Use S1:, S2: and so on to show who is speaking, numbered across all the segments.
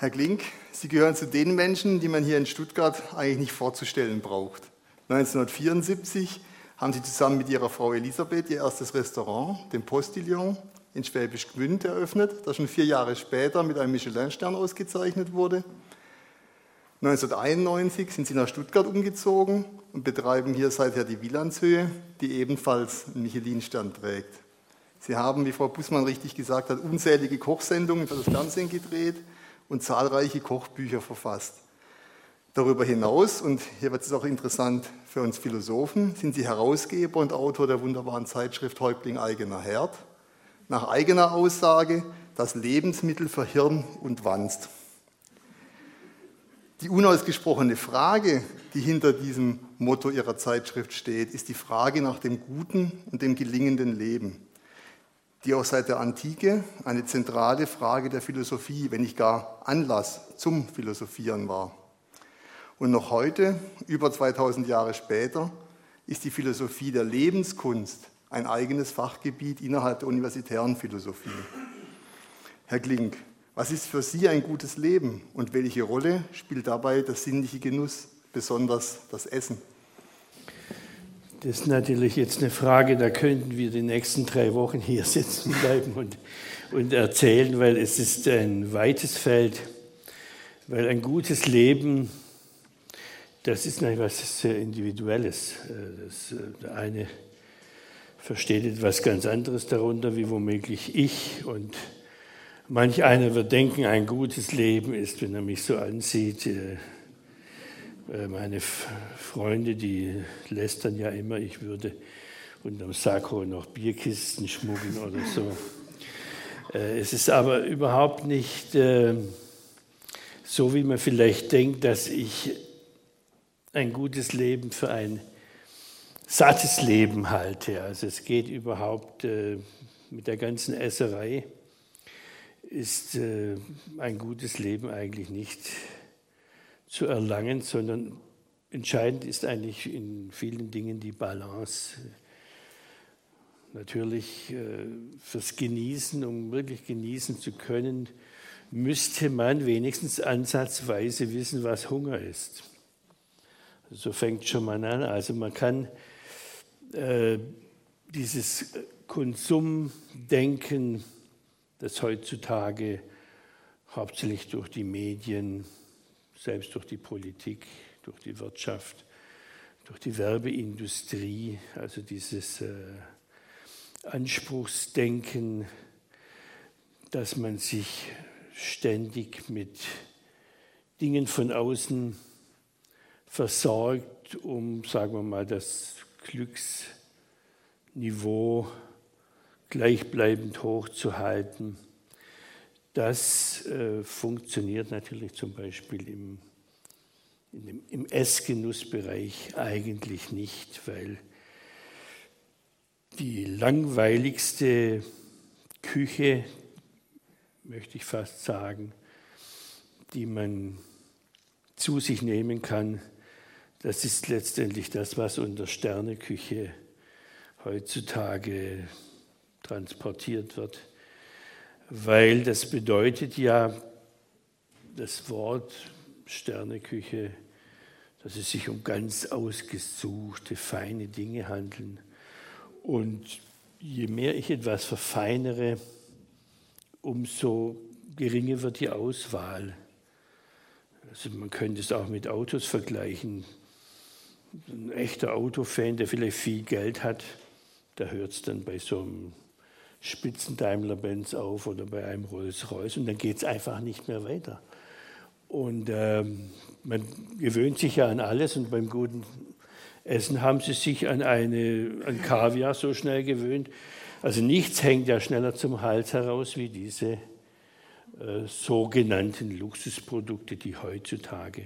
S1: Herr Klink, Sie gehören zu den Menschen, die man hier in Stuttgart eigentlich nicht vorzustellen braucht. 1974 haben Sie zusammen mit Ihrer Frau Elisabeth Ihr erstes Restaurant, den Postillon, in Schwäbisch Gmünd eröffnet, das schon vier Jahre später mit einem Michelin-Stern ausgezeichnet wurde. 1991 sind Sie nach Stuttgart umgezogen und betreiben hier seither die Wielandshöhe, die ebenfalls einen Michelin-Stern trägt. Sie haben, wie Frau Bussmann richtig gesagt hat, unzählige Kochsendungen für das Fernsehen gedreht und zahlreiche Kochbücher verfasst. Darüber hinaus, und hier wird es auch interessant für uns Philosophen, sind Sie Herausgeber und Autor der wunderbaren Zeitschrift Häuptling eigener Herd. Nach eigener Aussage das Lebensmittel für Hirn und Wanst. Die unausgesprochene Frage, die hinter diesem Motto Ihrer Zeitschrift steht, ist die Frage nach dem guten und dem gelingenden Leben, die auch seit der Antike eine zentrale Frage der Philosophie, wenn nicht gar Anlass zum Philosophieren war. Und noch heute, über 2000 Jahre später, ist die Philosophie der Lebenskunst ein eigenes Fachgebiet innerhalb der universitären Philosophie. Herr Klink, was ist für Sie ein gutes Leben und welche Rolle spielt dabei der sinnliche Genuss, besonders das Essen?
S2: Das ist natürlich jetzt eine Frage, da könnten wir die nächsten drei Wochen hier sitzen bleiben und, und erzählen, weil es ist ein weites Feld, weil ein gutes Leben, das ist etwas sehr Individuelles. Das, der eine versteht etwas ganz anderes darunter, wie womöglich ich und Manch einer wird denken, ein gutes Leben ist, wenn er mich so ansieht. Äh, äh, meine Freunde, die lästern ja immer, ich würde unterm Sakko noch Bierkisten schmuggeln oder so. Äh, es ist aber überhaupt nicht so, wie man vielleicht denkt, dass ich ein gutes Leben für ein sattes Leben halte. Also es geht überhaupt mit der ganzen Esserei ist äh, ein gutes Leben eigentlich nicht zu erlangen, sondern entscheidend ist eigentlich in vielen Dingen die Balance. Natürlich äh, fürs Genießen, um wirklich genießen zu können, müsste man wenigstens ansatzweise wissen, was Hunger ist. So fängt schon mal an. Also man kann äh, dieses Konsumdenken das heutzutage hauptsächlich durch die Medien, selbst durch die Politik, durch die Wirtschaft, durch die Werbeindustrie, also dieses äh, Anspruchsdenken, dass man sich ständig mit Dingen von außen versorgt, um, sagen wir mal, das Glücksniveau gleichbleibend hochzuhalten. Das äh, funktioniert natürlich zum Beispiel im, dem, im Essgenussbereich eigentlich nicht, weil die langweiligste Küche, möchte ich fast sagen, die man zu sich nehmen kann, das ist letztendlich das, was unter Sterneküche heutzutage transportiert wird, weil das bedeutet ja, das Wort Sterneküche, dass es sich um ganz ausgesuchte, feine Dinge handeln. Und je mehr ich etwas verfeinere, umso geringer wird die Auswahl. Also man könnte es auch mit Autos vergleichen. Ein echter Autofan, der vielleicht viel Geld hat, da hört es dann bei so einem Spitzen Daimler-Benz auf oder bei einem Rolls-Royce und dann geht es einfach nicht mehr weiter. Und ähm, man gewöhnt sich ja an alles und beim guten Essen haben sie sich an, eine, an Kaviar so schnell gewöhnt. Also nichts hängt ja schneller zum Hals heraus wie diese äh, sogenannten Luxusprodukte, die heutzutage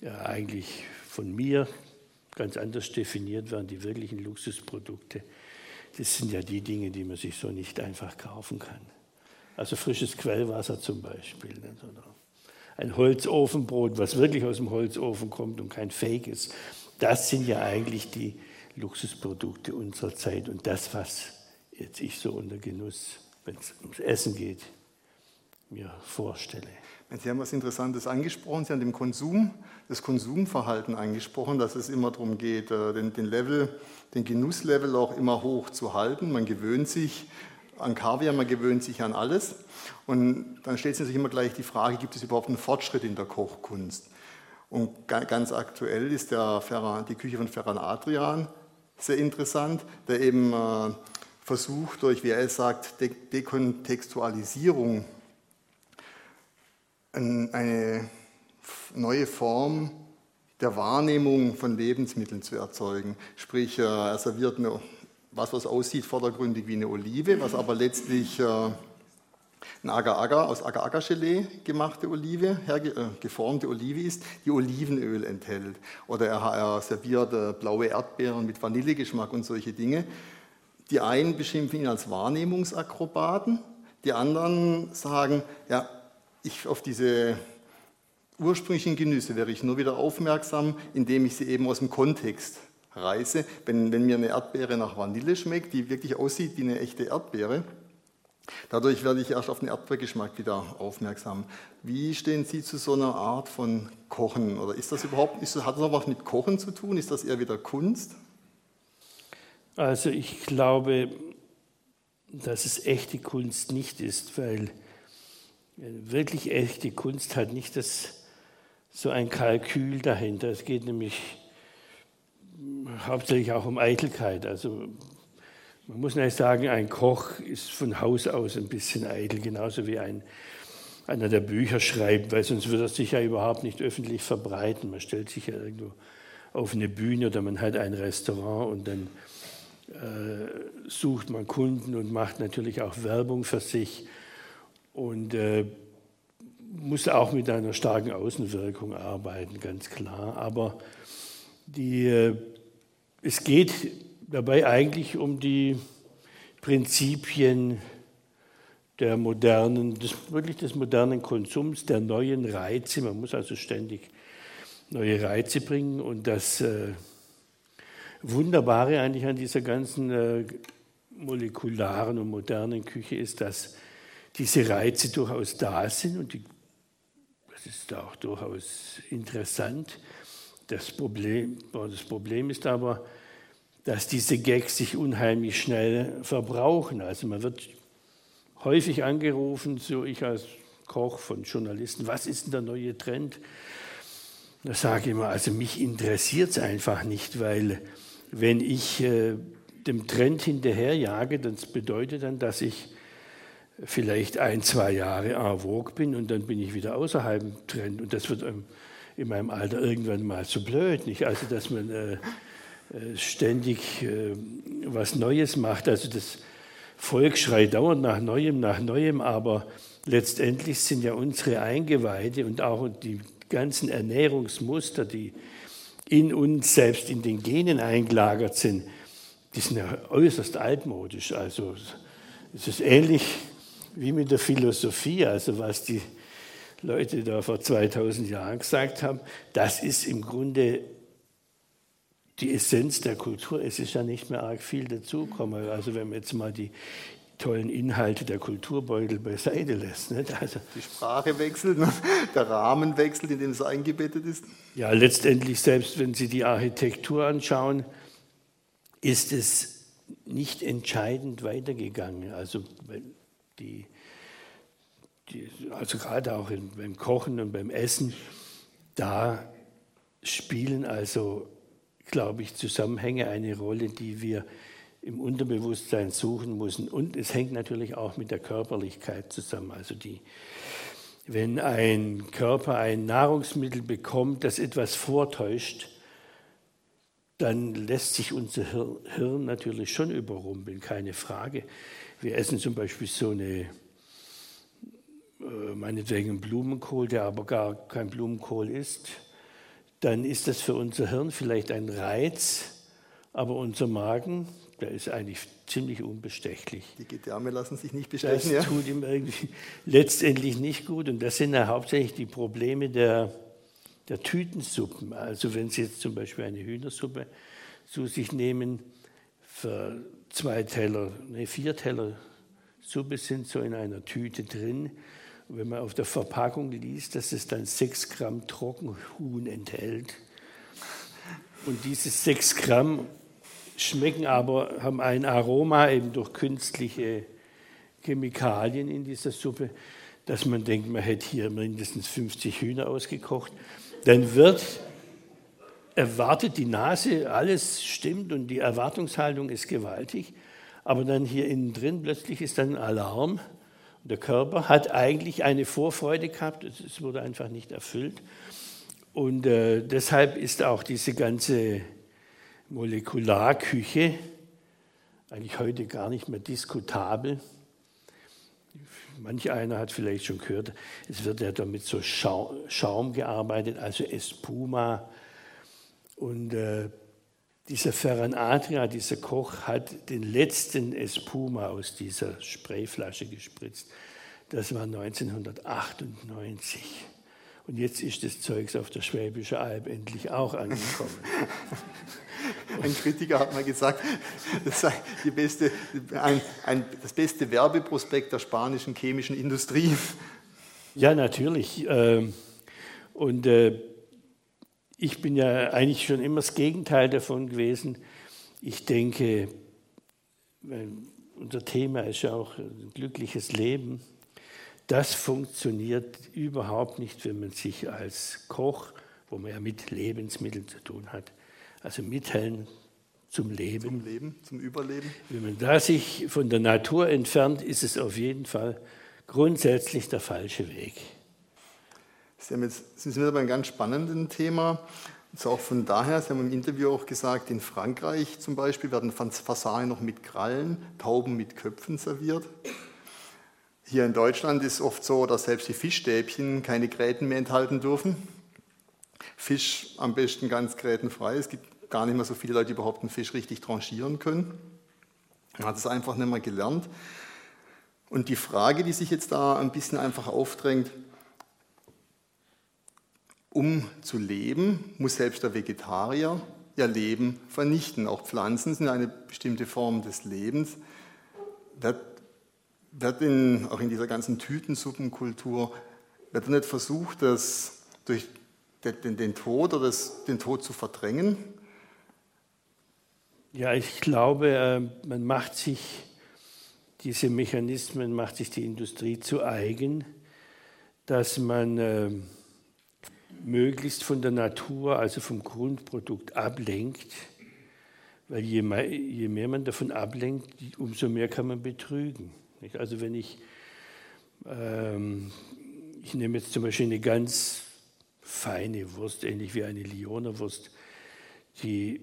S2: ja, eigentlich von mir ganz anders definiert werden, die wirklichen Luxusprodukte das sind ja die Dinge, die man sich so nicht einfach kaufen kann. Also frisches Quellwasser zum Beispiel. Oder ein Holzofenbrot, was wirklich aus dem Holzofen kommt und kein Fake ist. Das sind ja eigentlich die Luxusprodukte unserer Zeit und das, was jetzt ich so unter Genuss, wenn es ums Essen geht, mir vorstelle.
S1: Sie haben was Interessantes angesprochen. Sie haben dem Konsum, das Konsumverhalten angesprochen, dass es immer darum geht, äh, den, den, Level, den Genusslevel auch immer hoch zu halten. Man gewöhnt sich an Kaviar, man gewöhnt sich an alles. Und dann stellt sich immer gleich die Frage, gibt es überhaupt einen Fortschritt in der Kochkunst? Und ganz aktuell ist der Ferran, die Küche von Ferran Adrian sehr interessant, der eben äh, versucht, durch, wie er es sagt, Dekontextualisierung eine neue Form der Wahrnehmung von Lebensmitteln zu erzeugen. Sprich, er serviert eine, was, was aussieht vordergründig wie eine Olive, was aber letztlich äh, ein Agar-Agar aus Agar-Agar-Gelee gemachte Olive, äh, geformte Olive ist, die Olivenöl enthält. Oder er, er serviert äh, blaue Erdbeeren mit Vanillegeschmack und solche Dinge. Die einen beschimpfen ihn als Wahrnehmungsakrobaten, die anderen sagen, ja, ich auf diese ursprünglichen Genüsse wäre ich nur wieder aufmerksam, indem ich sie eben aus dem Kontext reiße. Wenn, wenn mir eine Erdbeere nach Vanille schmeckt, die wirklich aussieht wie eine echte Erdbeere, dadurch werde ich erst auf den Erdbeergeschmack wieder aufmerksam. Wie stehen Sie zu so einer Art von Kochen? Oder ist das überhaupt, ist, hat das noch was mit Kochen zu tun? Ist das eher wieder Kunst?
S2: Also ich glaube, dass es echte Kunst nicht ist, weil wirklich echte Kunst hat nicht das, so ein Kalkül dahinter. Es geht nämlich hauptsächlich auch um Eitelkeit. Also man muss nicht sagen, ein Koch ist von Haus aus ein bisschen eitel, genauso wie ein, einer, der Bücher schreibt, weil sonst würde er sich ja überhaupt nicht öffentlich verbreiten. Man stellt sich ja irgendwo auf eine Bühne oder man hat ein Restaurant und dann äh, sucht man Kunden und macht natürlich auch Werbung für sich und äh, muss auch mit einer starken Außenwirkung arbeiten, ganz klar. Aber die, äh, es geht dabei eigentlich um die Prinzipien der modernen, des, wirklich des modernen Konsums, der neuen Reize. Man muss also ständig neue Reize bringen. Und das äh, Wunderbare eigentlich an dieser ganzen äh, molekularen und modernen Küche ist, dass diese Reize durchaus da sind und die, das ist auch durchaus interessant. Das Problem, das Problem ist aber, dass diese Gags sich unheimlich schnell verbrauchen. Also man wird häufig angerufen, so ich als Koch von Journalisten, was ist denn der neue Trend? Da sage ich immer, also mich interessiert es einfach nicht, weil wenn ich äh, dem Trend hinterherjage, das bedeutet dann, dass ich vielleicht ein, zwei Jahre en vogue bin und dann bin ich wieder außerhalb dem Trend. Und das wird in meinem Alter irgendwann mal zu blöd. Nicht? Also, dass man äh, äh, ständig äh, was Neues macht. Also, das Volk schreit dauernd nach Neuem, nach Neuem, aber letztendlich sind ja unsere Eingeweide und auch die ganzen Ernährungsmuster, die in uns, selbst in den Genen eingelagert sind, die sind ja äußerst altmodisch. Also es ist ähnlich wie mit der Philosophie, also was die Leute da vor 2000 Jahren gesagt haben, das ist im Grunde die Essenz der Kultur. Es ist ja nicht mehr arg viel dazugekommen. Also wenn man jetzt mal die tollen Inhalte der Kulturbeutel beiseite lässt. Nicht?
S1: Also, die Sprache wechselt, ne? der Rahmen wechselt, in dem es eingebettet ist.
S2: Ja, letztendlich, selbst wenn Sie die Architektur anschauen, ist es nicht entscheidend weitergegangen. Also die, die, also gerade auch in, beim Kochen und beim Essen, da spielen also, glaube ich, Zusammenhänge eine Rolle, die wir im Unterbewusstsein suchen müssen. Und es hängt natürlich auch mit der Körperlichkeit zusammen. Also die, wenn ein Körper ein Nahrungsmittel bekommt, das etwas vortäuscht, dann lässt sich unser Hirn natürlich schon überrumpeln, keine Frage. Wir essen zum Beispiel so eine, meinetwegen Blumenkohl, der aber gar kein Blumenkohl ist, dann ist das für unser Hirn vielleicht ein Reiz, aber unser Magen, der ist eigentlich ziemlich unbestechlich.
S1: Die Gedärme lassen sich nicht bestechen.
S2: Das ja. tut ihm irgendwie letztendlich nicht gut und das sind ja hauptsächlich die Probleme der, der Tütensuppen. Also wenn Sie jetzt zum Beispiel eine Hühnersuppe zu sich nehmen, für zwei Teller, nee, vier Teller Suppe sind so in einer Tüte drin. Wenn man auf der Verpackung liest, dass es dann 6 Gramm Trockenhuhn enthält. Und diese 6 Gramm schmecken aber, haben ein Aroma eben durch künstliche Chemikalien in dieser Suppe, dass man denkt, man hätte hier mindestens 50 Hühner ausgekocht. Dann wird erwartet die Nase, alles stimmt und die Erwartungshaltung ist gewaltig. Aber dann hier innen drin plötzlich ist dann ein Alarm. Der Körper hat eigentlich eine Vorfreude gehabt, es wurde einfach nicht erfüllt. Und äh, deshalb ist auch diese ganze Molekularküche eigentlich heute gar nicht mehr diskutabel. Manch einer hat vielleicht schon gehört, es wird ja damit so Schaum gearbeitet, also Espuma. Und äh, dieser Ferran Adria, dieser Koch, hat den letzten Espuma aus dieser Sprayflasche gespritzt. Das war 1998. Und jetzt ist das Zeugs auf der Schwäbischen Alb endlich auch angekommen.
S1: Ein Kritiker hat mal gesagt, das sei beste, ein, ein, das beste Werbeprospekt der spanischen chemischen Industrie.
S2: Ja, natürlich. Ähm, und äh, ich bin ja eigentlich schon immer das Gegenteil davon gewesen. Ich denke, unser Thema ist ja auch ein glückliches Leben. Das funktioniert überhaupt nicht, wenn man sich als Koch, wo man ja mit Lebensmitteln zu tun hat, also Mitteln zum Leben.
S1: Zum Leben, zum Überleben.
S2: Wenn man da sich von der Natur entfernt, ist es auf jeden Fall grundsätzlich der falsche Weg.
S1: Sie haben jetzt, sind Sie bei einem ganz spannenden Thema. Und auch von daher, Sie haben im Interview auch gesagt, in Frankreich zum Beispiel werden Fasanen noch mit Krallen, Tauben mit Köpfen serviert. Hier in Deutschland ist oft so, dass selbst die Fischstäbchen keine Gräten mehr enthalten dürfen. Fisch am besten ganz grätenfrei. Es gibt gar nicht mehr so viele Leute, die überhaupt einen Fisch richtig tranchieren können. Man hat es einfach nicht mehr gelernt. Und die Frage, die sich jetzt da ein bisschen einfach aufdrängt, um zu leben, muss selbst der Vegetarier ihr Leben vernichten. Auch Pflanzen sind eine bestimmte Form des Lebens. Wird, wird in, auch in dieser ganzen Tütensuppenkultur, wird nicht versucht, das durch den, den Tod oder das, den Tod zu verdrängen?
S2: Ja, ich glaube, äh, man macht sich diese Mechanismen, macht sich die Industrie zu eigen, dass man äh, möglichst von der Natur, also vom Grundprodukt ablenkt, weil je mehr, je mehr man davon ablenkt, umso mehr kann man betrügen. Also wenn ich, ähm, ich nehme jetzt zum Beispiel eine ganz feine Wurst, ähnlich wie eine Lionerwurst, die,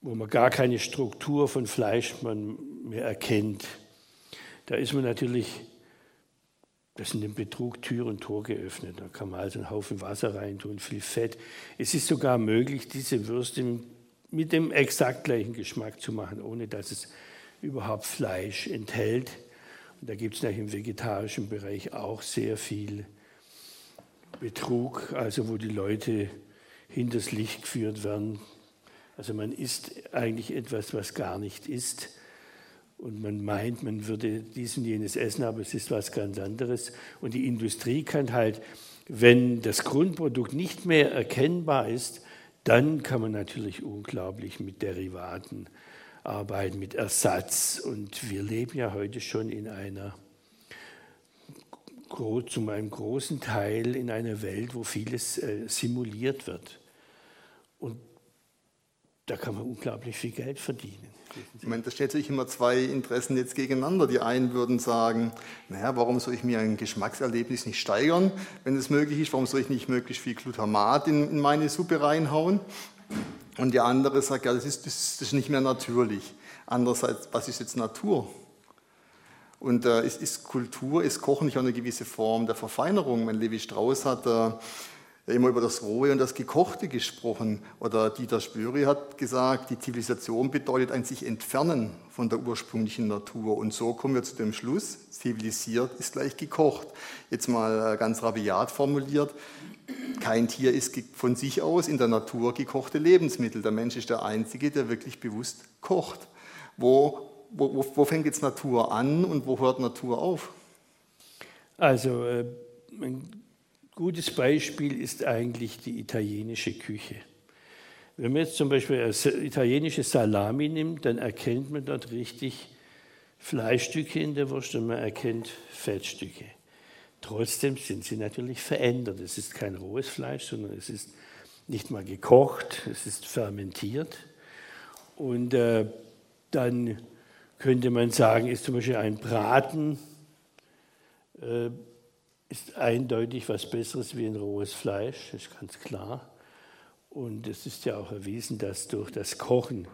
S2: wo man gar keine Struktur von Fleisch mehr erkennt. Da ist man natürlich das sind dem Betrug Tür und Tor geöffnet. Da kann man also einen Haufen Wasser reintun, viel Fett. Es ist sogar möglich, diese Würste mit dem exakt gleichen Geschmack zu machen, ohne dass es überhaupt Fleisch enthält. Und da gibt es im vegetarischen Bereich auch sehr viel Betrug, also wo die Leute hinters Licht geführt werden. Also man isst eigentlich etwas, was gar nicht ist und man meint, man würde dies und jenes essen, aber es ist was ganz anderes. Und die Industrie kann halt, wenn das Grundprodukt nicht mehr erkennbar ist, dann kann man natürlich unglaublich mit Derivaten arbeiten, mit Ersatz. Und wir leben ja heute schon in einer, zu einem großen Teil in einer Welt, wo vieles äh, simuliert wird. Und da kann man unglaublich viel Geld verdienen.
S1: Ich meine, da stellt sich immer zwei Interessen jetzt gegeneinander. Die einen würden sagen, naja, warum soll ich mir ein Geschmackserlebnis nicht steigern, wenn es möglich ist? Warum soll ich nicht möglichst viel Glutamat in, in meine Suppe reinhauen? Und der andere sagt, ja, das ist, das ist nicht mehr natürlich. Andererseits, was ist jetzt Natur? Und äh, ist, ist, Kultur, ist Kochen nicht auch eine gewisse Form der Verfeinerung? Mein Levi Strauss hat äh, immer über das Rohe und das Gekochte gesprochen. Oder Dieter Spüri hat gesagt, die Zivilisation bedeutet ein sich entfernen von der ursprünglichen Natur. Und so kommen wir zu dem Schluss, zivilisiert ist gleich gekocht. Jetzt mal äh, ganz rabiat formuliert, kein Tier ist von sich aus in der Natur gekochte Lebensmittel. Der Mensch ist der Einzige, der wirklich bewusst kocht. Wo, wo, wo fängt jetzt Natur an und wo hört Natur auf?
S2: Also äh gutes Beispiel ist eigentlich die italienische Küche. Wenn man jetzt zum Beispiel italienische Salami nimmt, dann erkennt man dort richtig Fleischstücke in der Wurst und man erkennt Fettstücke. Trotzdem sind sie natürlich verändert. Es ist kein rohes Fleisch, sondern es ist nicht mal gekocht, es ist fermentiert. Und äh, dann könnte man sagen, ist zum Beispiel ein Braten äh, ist eindeutig was Besseres wie ein rohes Fleisch, das ist ganz klar. Und es ist ja auch erwiesen, dass durch das Kochen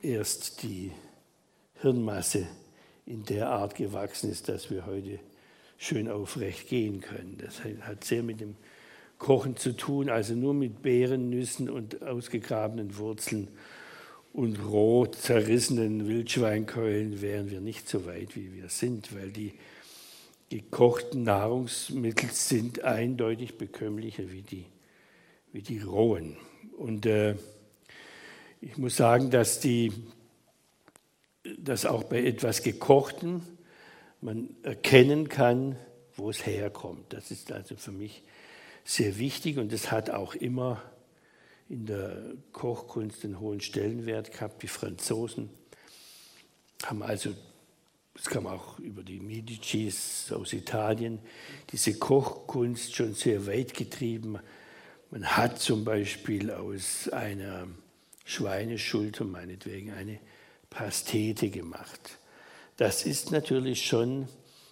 S2: erst die Hirnmasse in der Art gewachsen ist, dass wir heute schön aufrecht gehen können. Das hat sehr mit dem Kochen zu tun, also nur mit Beeren, Nüssen und ausgegrabenen Wurzeln und roh zerrissenen Wildschweinkeulen wären wir nicht so weit, wie wir sind, weil die gekochten Nahrungsmittel sind eindeutig bekömmlicher wie die, wie die rohen. Und äh, ich muss sagen, dass, die, dass auch bei etwas Gekochten man erkennen kann, wo es herkommt. Das ist also für mich sehr wichtig und es hat auch immer in der Kochkunst einen hohen Stellenwert gehabt. Die Franzosen haben also, das kam auch über die Medicis aus Italien, diese Kochkunst schon sehr weit getrieben. Man hat zum Beispiel aus einer Schweineschulter meinetwegen eine Pastete gemacht. Das ist natürlich schon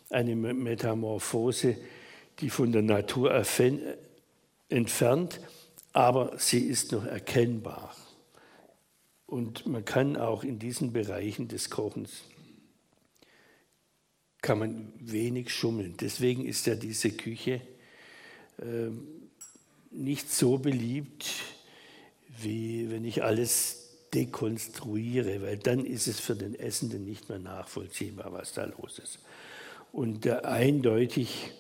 S2: eine Metamorphose, die von der Natur entfernt, aber sie ist noch erkennbar. Und man kann auch in diesen Bereichen des Kochens kann man wenig schummeln. Deswegen ist ja diese Küche äh, nicht so beliebt, wie wenn ich alles dekonstruiere, weil dann ist es für den Essenden nicht mehr nachvollziehbar, was da los ist. Und äh, eindeutig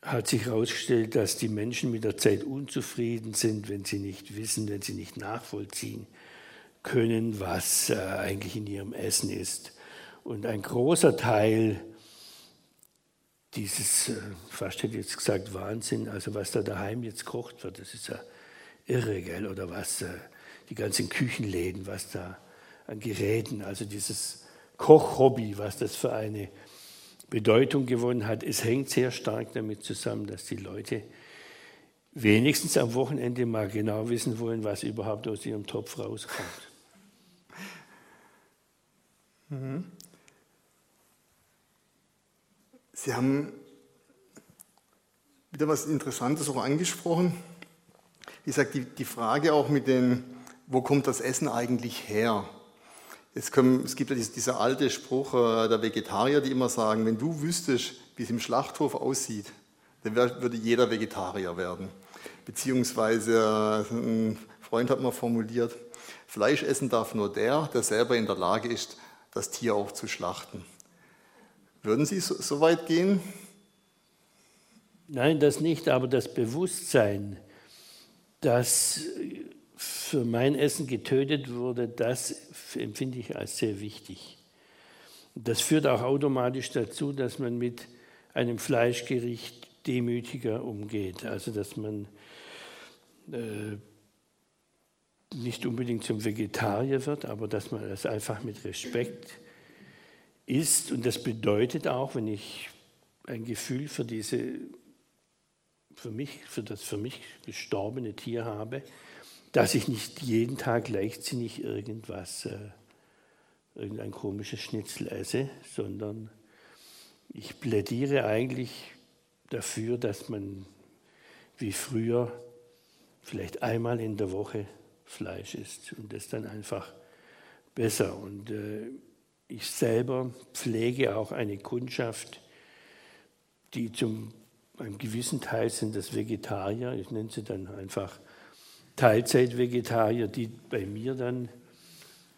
S2: hat sich herausgestellt, dass die Menschen mit der Zeit unzufrieden sind, wenn sie nicht wissen, wenn sie nicht nachvollziehen können, was äh, eigentlich in ihrem Essen ist. Und ein großer Teil dieses, äh, fast hätte ich jetzt gesagt, Wahnsinn, also was da daheim jetzt kocht wird, das ist ja irre, gell? oder was, äh, die ganzen Küchenläden, was da an Geräten, also dieses Kochhobby, was das für eine Bedeutung gewonnen hat. Es hängt sehr stark damit zusammen, dass die Leute wenigstens am Wochenende mal genau wissen wollen, was überhaupt aus ihrem Topf rauskommt.
S1: Mhm. Sie haben wieder was Interessantes auch angesprochen. Wie gesagt, die, die Frage auch mit den, wo kommt das Essen eigentlich her? Es, können, es gibt ja dieser alte Spruch äh, der Vegetarier, die immer sagen, wenn du wüsstest, wie es im Schlachthof aussieht, dann würde jeder Vegetarier werden. Beziehungsweise äh, ein Freund hat mal formuliert, Fleisch essen darf nur der, der selber in der Lage ist, das Tier auch zu schlachten. Würden Sie so, weit gehen?
S2: Nein, das nicht, aber das Bewusstsein, dass für mein Essen getötet wurde, das empfinde ich als sehr wichtig. Das führt auch automatisch dazu, dass man mit einem Fleischgericht demütiger umgeht. Also dass man äh, nicht unbedingt zum Vegetarier wird, aber dass man das einfach mit Respekt isst. Und das bedeutet auch, wenn ich ein Gefühl für diese, für mich, für das für mich gestorbene Tier habe, dass ich nicht jeden Tag leichtsinnig irgendwas, äh, irgendein komisches Schnitzel esse, sondern ich plädiere eigentlich dafür, dass man wie früher vielleicht einmal in der Woche Fleisch isst und das dann einfach besser. Und äh, ich selber pflege auch eine Kundschaft, die zum einem gewissen Teil sind das Vegetarier, ich nenne sie dann einfach Teilzeit-Vegetarier, die bei mir dann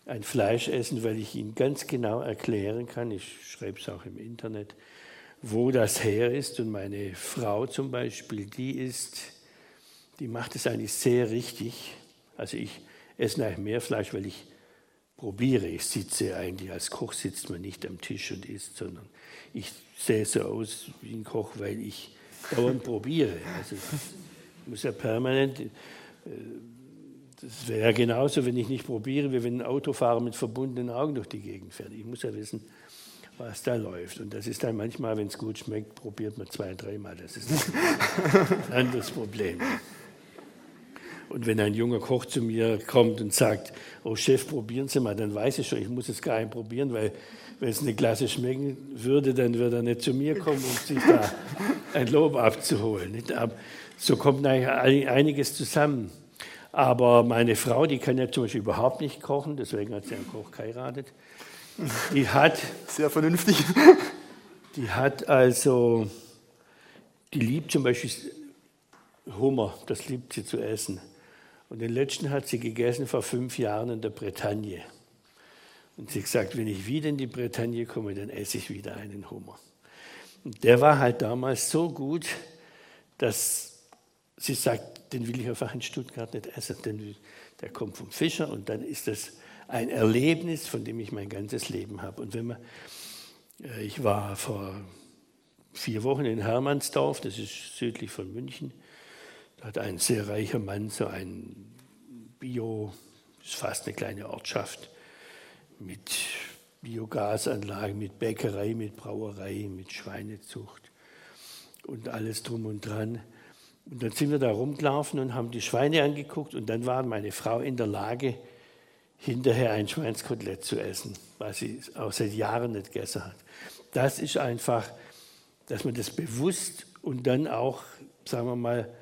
S2: ein Fleisch essen, weil ich ihnen ganz genau erklären kann, ich schreibe es auch im Internet, wo das her ist. Und meine Frau zum Beispiel, die ist, die macht es eigentlich sehr richtig. Also ich esse eigentlich mehr Fleisch, weil ich probiere. Ich sitze eigentlich, als Koch sitzt man nicht am Tisch und isst, sondern ich sehe so aus wie ein Koch, weil ich dauernd probiere. Also ich muss ja permanent, äh, das wäre ja genauso, wenn ich nicht probiere, wie wenn ein Autofahrer mit verbundenen Augen durch die Gegend fährt. Ich muss ja wissen, was da läuft. Und das ist dann manchmal, wenn es gut schmeckt, probiert man zwei, dreimal. Das ist ein anderes Problem. Und wenn ein junger Koch zu mir kommt und sagt, oh Chef, probieren Sie mal, dann weiß ich schon, ich muss es gar nicht probieren, weil wenn es eine Klasse schmecken würde, dann würde er nicht zu mir kommen, um sich da ein Lob abzuholen. So kommt eigentlich einiges zusammen. Aber meine Frau, die kann ja zum Beispiel überhaupt nicht kochen, deswegen hat sie einen Koch geheiratet. Die hat.
S1: Sehr vernünftig.
S2: Die hat also. Die liebt zum Beispiel Hummer, das liebt sie zu essen. Und den letzten hat sie gegessen vor fünf Jahren in der Bretagne. Und sie hat gesagt, wenn ich wieder in die Bretagne komme, dann esse ich wieder einen Hummer. Und der war halt damals so gut, dass sie sagt, den will ich einfach in Stuttgart nicht essen, denn der kommt vom Fischer und dann ist das ein Erlebnis, von dem ich mein ganzes Leben habe. Und wenn man, äh, ich war vor vier Wochen in Hermannsdorf, das ist südlich von München, da hat ein sehr reicher Mann so ein Bio, ist fast eine kleine Ortschaft, mit Biogasanlagen, mit Bäckerei, mit Brauerei, mit Schweinezucht und alles drum und dran. Und dann sind wir da rumgelaufen und haben die Schweine angeguckt und dann war meine Frau in der Lage, hinterher ein Schweinskotelett zu essen, was sie auch seit Jahren nicht gegessen hat. Das ist einfach, dass man das bewusst und dann auch, sagen wir mal,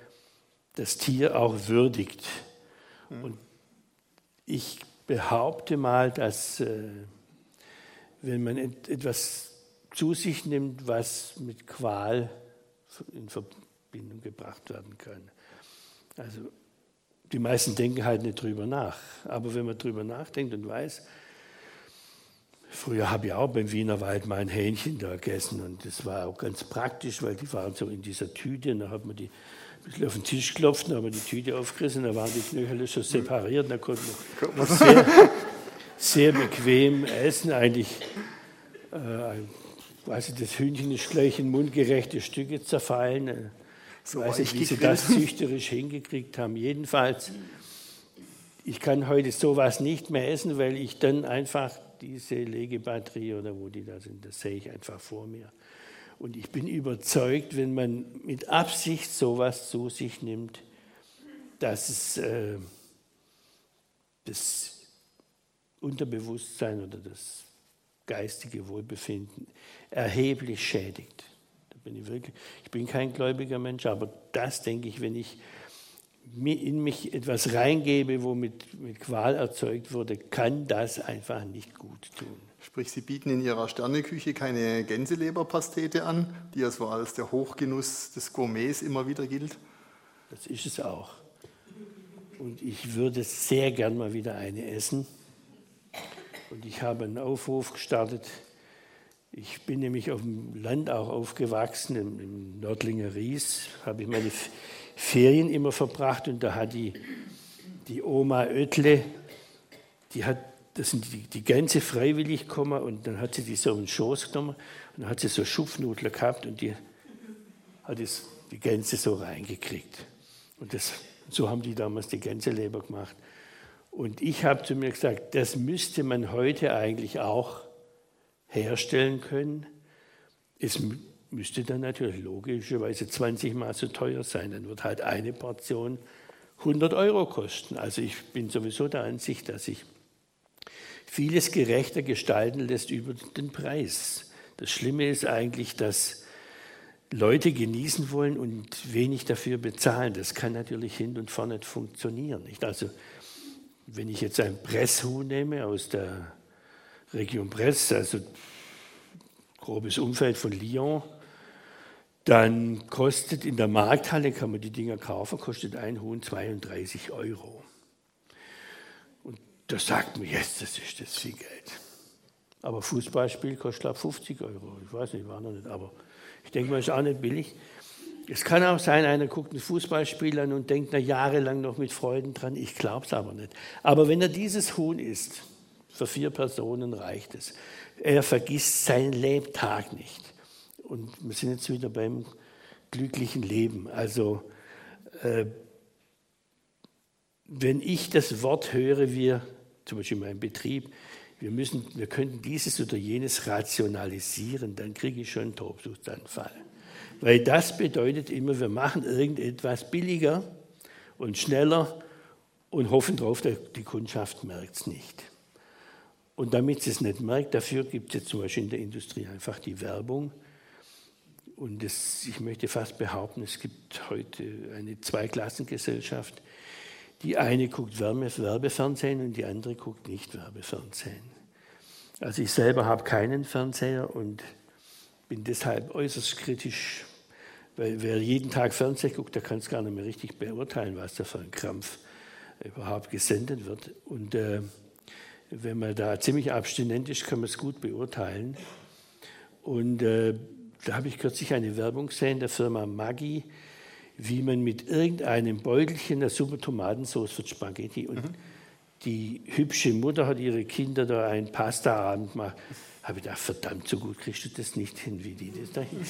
S2: das Tier auch würdigt. Mhm. Und ich behaupte mal, dass äh, wenn man etwas zu sich nimmt, was mit Qual in Verbindung gebracht werden kann. Also die meisten denken halt nicht drüber nach. Aber wenn man drüber nachdenkt und weiß, früher habe ich auch beim Wienerwald mal ein Hähnchen da gegessen und das war auch ganz praktisch, weil die waren so in dieser Tüte und da hat man die ein bisschen auf den Tisch geklopft, dann haben wir die Tüte aufgerissen, da waren die Knöchel schon separiert, da konnte man sehr, sehr bequem essen. Eigentlich, äh, weiß ich, das Hühnchen ist gleich in mundgerechte Stücke zerfallen. Äh, so weiß ich, wie sie das züchterisch hingekriegt haben. Jedenfalls, ich kann heute sowas nicht mehr essen, weil ich dann einfach diese Legebatterie oder wo die da sind, das sehe ich einfach vor mir. Und ich bin überzeugt, wenn man mit Absicht sowas zu sich nimmt, dass es äh, das Unterbewusstsein oder das geistige Wohlbefinden erheblich schädigt. Da bin ich, wirklich, ich bin kein gläubiger Mensch, aber das denke ich, wenn ich in mich etwas reingebe, wo mit, mit Qual erzeugt wurde, kann das einfach nicht gut tun.
S1: Sprich, Sie bieten in Ihrer Sterneküche keine Gänseleberpastete an, die ja so als der Hochgenuss des Gourmets immer wieder gilt?
S2: Das ist es auch. Und ich würde sehr gern mal wieder eine essen. Und ich habe einen Aufruf gestartet. Ich bin nämlich auf dem Land auch aufgewachsen, im, Nördlinger Ries, habe ich meine Ferien immer verbracht und da hat die, die Oma Oettle, die hat das sind die, die Gänse freiwillig gekommen und dann hat sie die so in den Schoß genommen und dann hat sie so Schupfnudeln gehabt und die hat es, die Gänse so reingekriegt. Und das, so haben die damals die Gänseleber gemacht. Und ich habe zu mir gesagt, das müsste man heute eigentlich auch herstellen können. Es müsste dann natürlich logischerweise 20 Mal so teuer sein. Dann wird halt eine Portion 100 Euro kosten. Also ich bin sowieso der Ansicht, dass ich vieles gerechter gestalten lässt über den Preis. Das Schlimme ist eigentlich, dass Leute genießen wollen und wenig dafür bezahlen. Das kann natürlich hin und vorne nicht funktionieren. Nicht? Also, wenn ich jetzt ein Presshuhn nehme aus der Region Bresse, also grobes Umfeld von Lyon, dann kostet in der Markthalle, kann man die Dinger kaufen, kostet ein Huhn 32 Euro. Da sagt man jetzt, das ist das viel Geld. Aber Fußballspiel kostet, glaube 50 Euro. Ich weiß nicht, war noch nicht, aber ich denke mal, ist auch nicht billig. Es kann auch sein, einer guckt ein Fußballspiel an und denkt na, jahrelang noch mit Freuden dran. Ich glaube es aber nicht. Aber wenn er dieses Huhn isst, für vier Personen reicht es. Er vergisst seinen Lebtag nicht. Und wir sind jetzt wieder beim glücklichen Leben. Also äh, wenn ich das Wort höre, wir, zum Beispiel in meinem Betrieb, wir, müssen, wir könnten dieses oder jenes rationalisieren, dann kriege ich schon einen Tobsuchtsanfall. Weil das bedeutet immer, wir machen irgendetwas billiger und schneller und hoffen darauf, die Kundschaft merkt es nicht. Und damit sie es nicht merkt, dafür gibt es jetzt zum Beispiel in der Industrie einfach die Werbung. Und das, ich möchte fast behaupten, es gibt heute eine Zweiklassengesellschaft. Die eine guckt Werbefernsehen und die andere guckt nicht Werbefernsehen. Also ich selber habe keinen Fernseher und bin deshalb äußerst kritisch, weil wer jeden Tag Fernsehen guckt, der kann es gar nicht mehr richtig beurteilen, was da für ein Krampf überhaupt gesendet wird. Und äh, wenn man da ziemlich abstinent ist, kann man es gut beurteilen. Und äh, da habe ich kürzlich eine Werbung gesehen der Firma Maggi, wie man mit irgendeinem Beutelchen der super Tomatensauce für Spaghetti und mhm. die hübsche Mutter hat ihre Kinder da einen Pasta-Abend gemacht. Habe ich gedacht, verdammt, so gut kriegst du das nicht hin, wie die das da hin.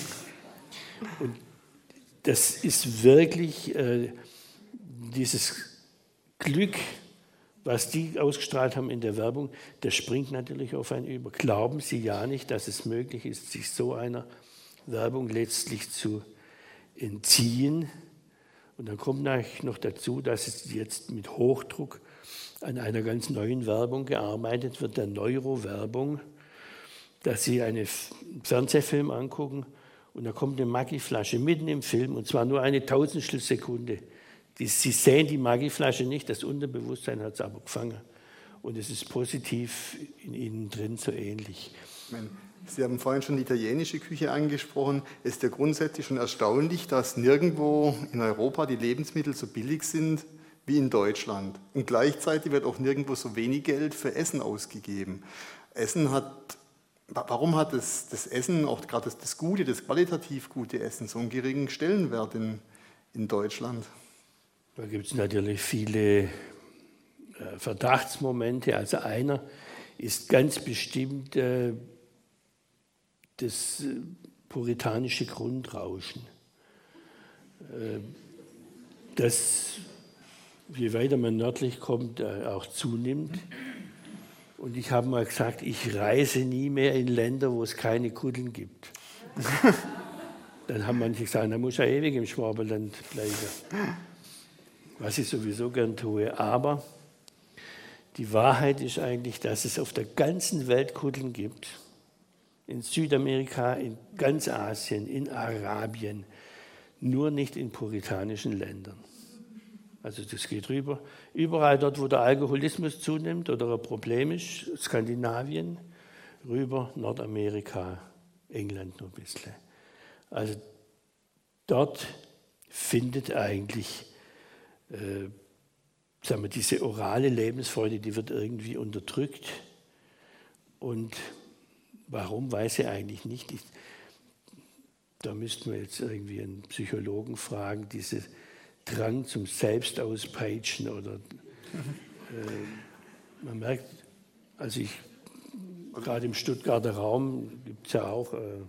S2: Und das ist wirklich äh, dieses Glück, was die ausgestrahlt haben in der Werbung, das springt natürlich auf einen über. Glauben Sie ja nicht, dass es möglich ist, sich so einer Werbung letztlich zu entziehen. Und dann kommt noch dazu, dass es jetzt mit Hochdruck an einer ganz neuen Werbung gearbeitet wird, der Neurowerbung, dass Sie einen Fernsehfilm angucken und da kommt eine Maggi-Flasche mitten im Film und zwar nur eine Tausendstel Sekunde. Sie sehen die Maggi-Flasche nicht, das Unterbewusstsein hat es aber gefangen. Und es ist positiv in Ihnen drin so ähnlich.
S1: Sie haben vorhin schon die italienische Küche angesprochen. Es ist ja grundsätzlich schon erstaunlich, dass nirgendwo in Europa die Lebensmittel so billig sind wie in Deutschland. Und gleichzeitig wird auch nirgendwo so wenig Geld für Essen ausgegeben. Essen hat, warum hat das, das Essen, auch gerade das, das, gute, das qualitativ gute Essen, so einen geringen Stellenwert in, in Deutschland?
S2: Da gibt es natürlich viele äh, Verdachtsmomente. Also einer ist ganz bestimmt äh, das äh, puritanische Grundrauschen, äh, das, je weiter man nördlich kommt, äh, auch zunimmt. Und ich habe mal gesagt, ich reise nie mehr in Länder, wo es keine Kuddeln gibt. Dann haben manche gesagt, da muss ja ewig im Schwaberland bleiben. Was ich sowieso gern tue. Aber die Wahrheit ist eigentlich, dass es auf der ganzen Welt Kuddeln gibt in Südamerika, in ganz Asien, in Arabien, nur nicht in puritanischen Ländern. Also das geht rüber. Überall dort, wo der Alkoholismus zunimmt oder ein Problem ist, Skandinavien, rüber Nordamerika, England nur ein bisschen. Also dort findet eigentlich äh, sagen wir, diese orale Lebensfreude, die wird irgendwie unterdrückt und Warum, weiß er eigentlich nicht. Ich, da müssten wir jetzt irgendwie einen Psychologen fragen, diese Drang zum Selbstauspeitschen oder äh, man merkt, also ich, gerade im Stuttgarter Raum gibt es ja auch äh,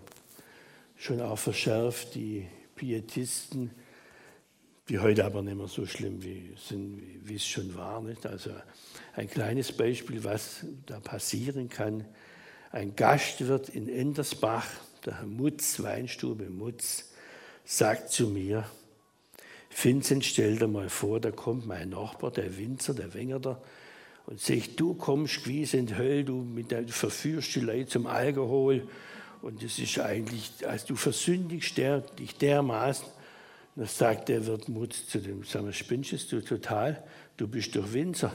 S2: schon auch verschärft die Pietisten, die heute aber nicht mehr so schlimm wie, sind, wie es schon war. Nicht? Also ein kleines Beispiel, was da passieren kann ein Gastwirt in Endersbach, der Herr Mutz, Weinstube Mutz, sagt zu mir, Vincent, stell dir mal vor, da kommt mein Nachbar, der Winzer, der Wengerder, und sagt, du kommst wie in Höll, du, mit der, du verführst die Leute zum Alkohol, und das ist eigentlich, als du versündigst der, dich dermaßen, dann sagt der Wirt Mutz zu dem, sag mal, spinnst du total? Du bist doch Winzer.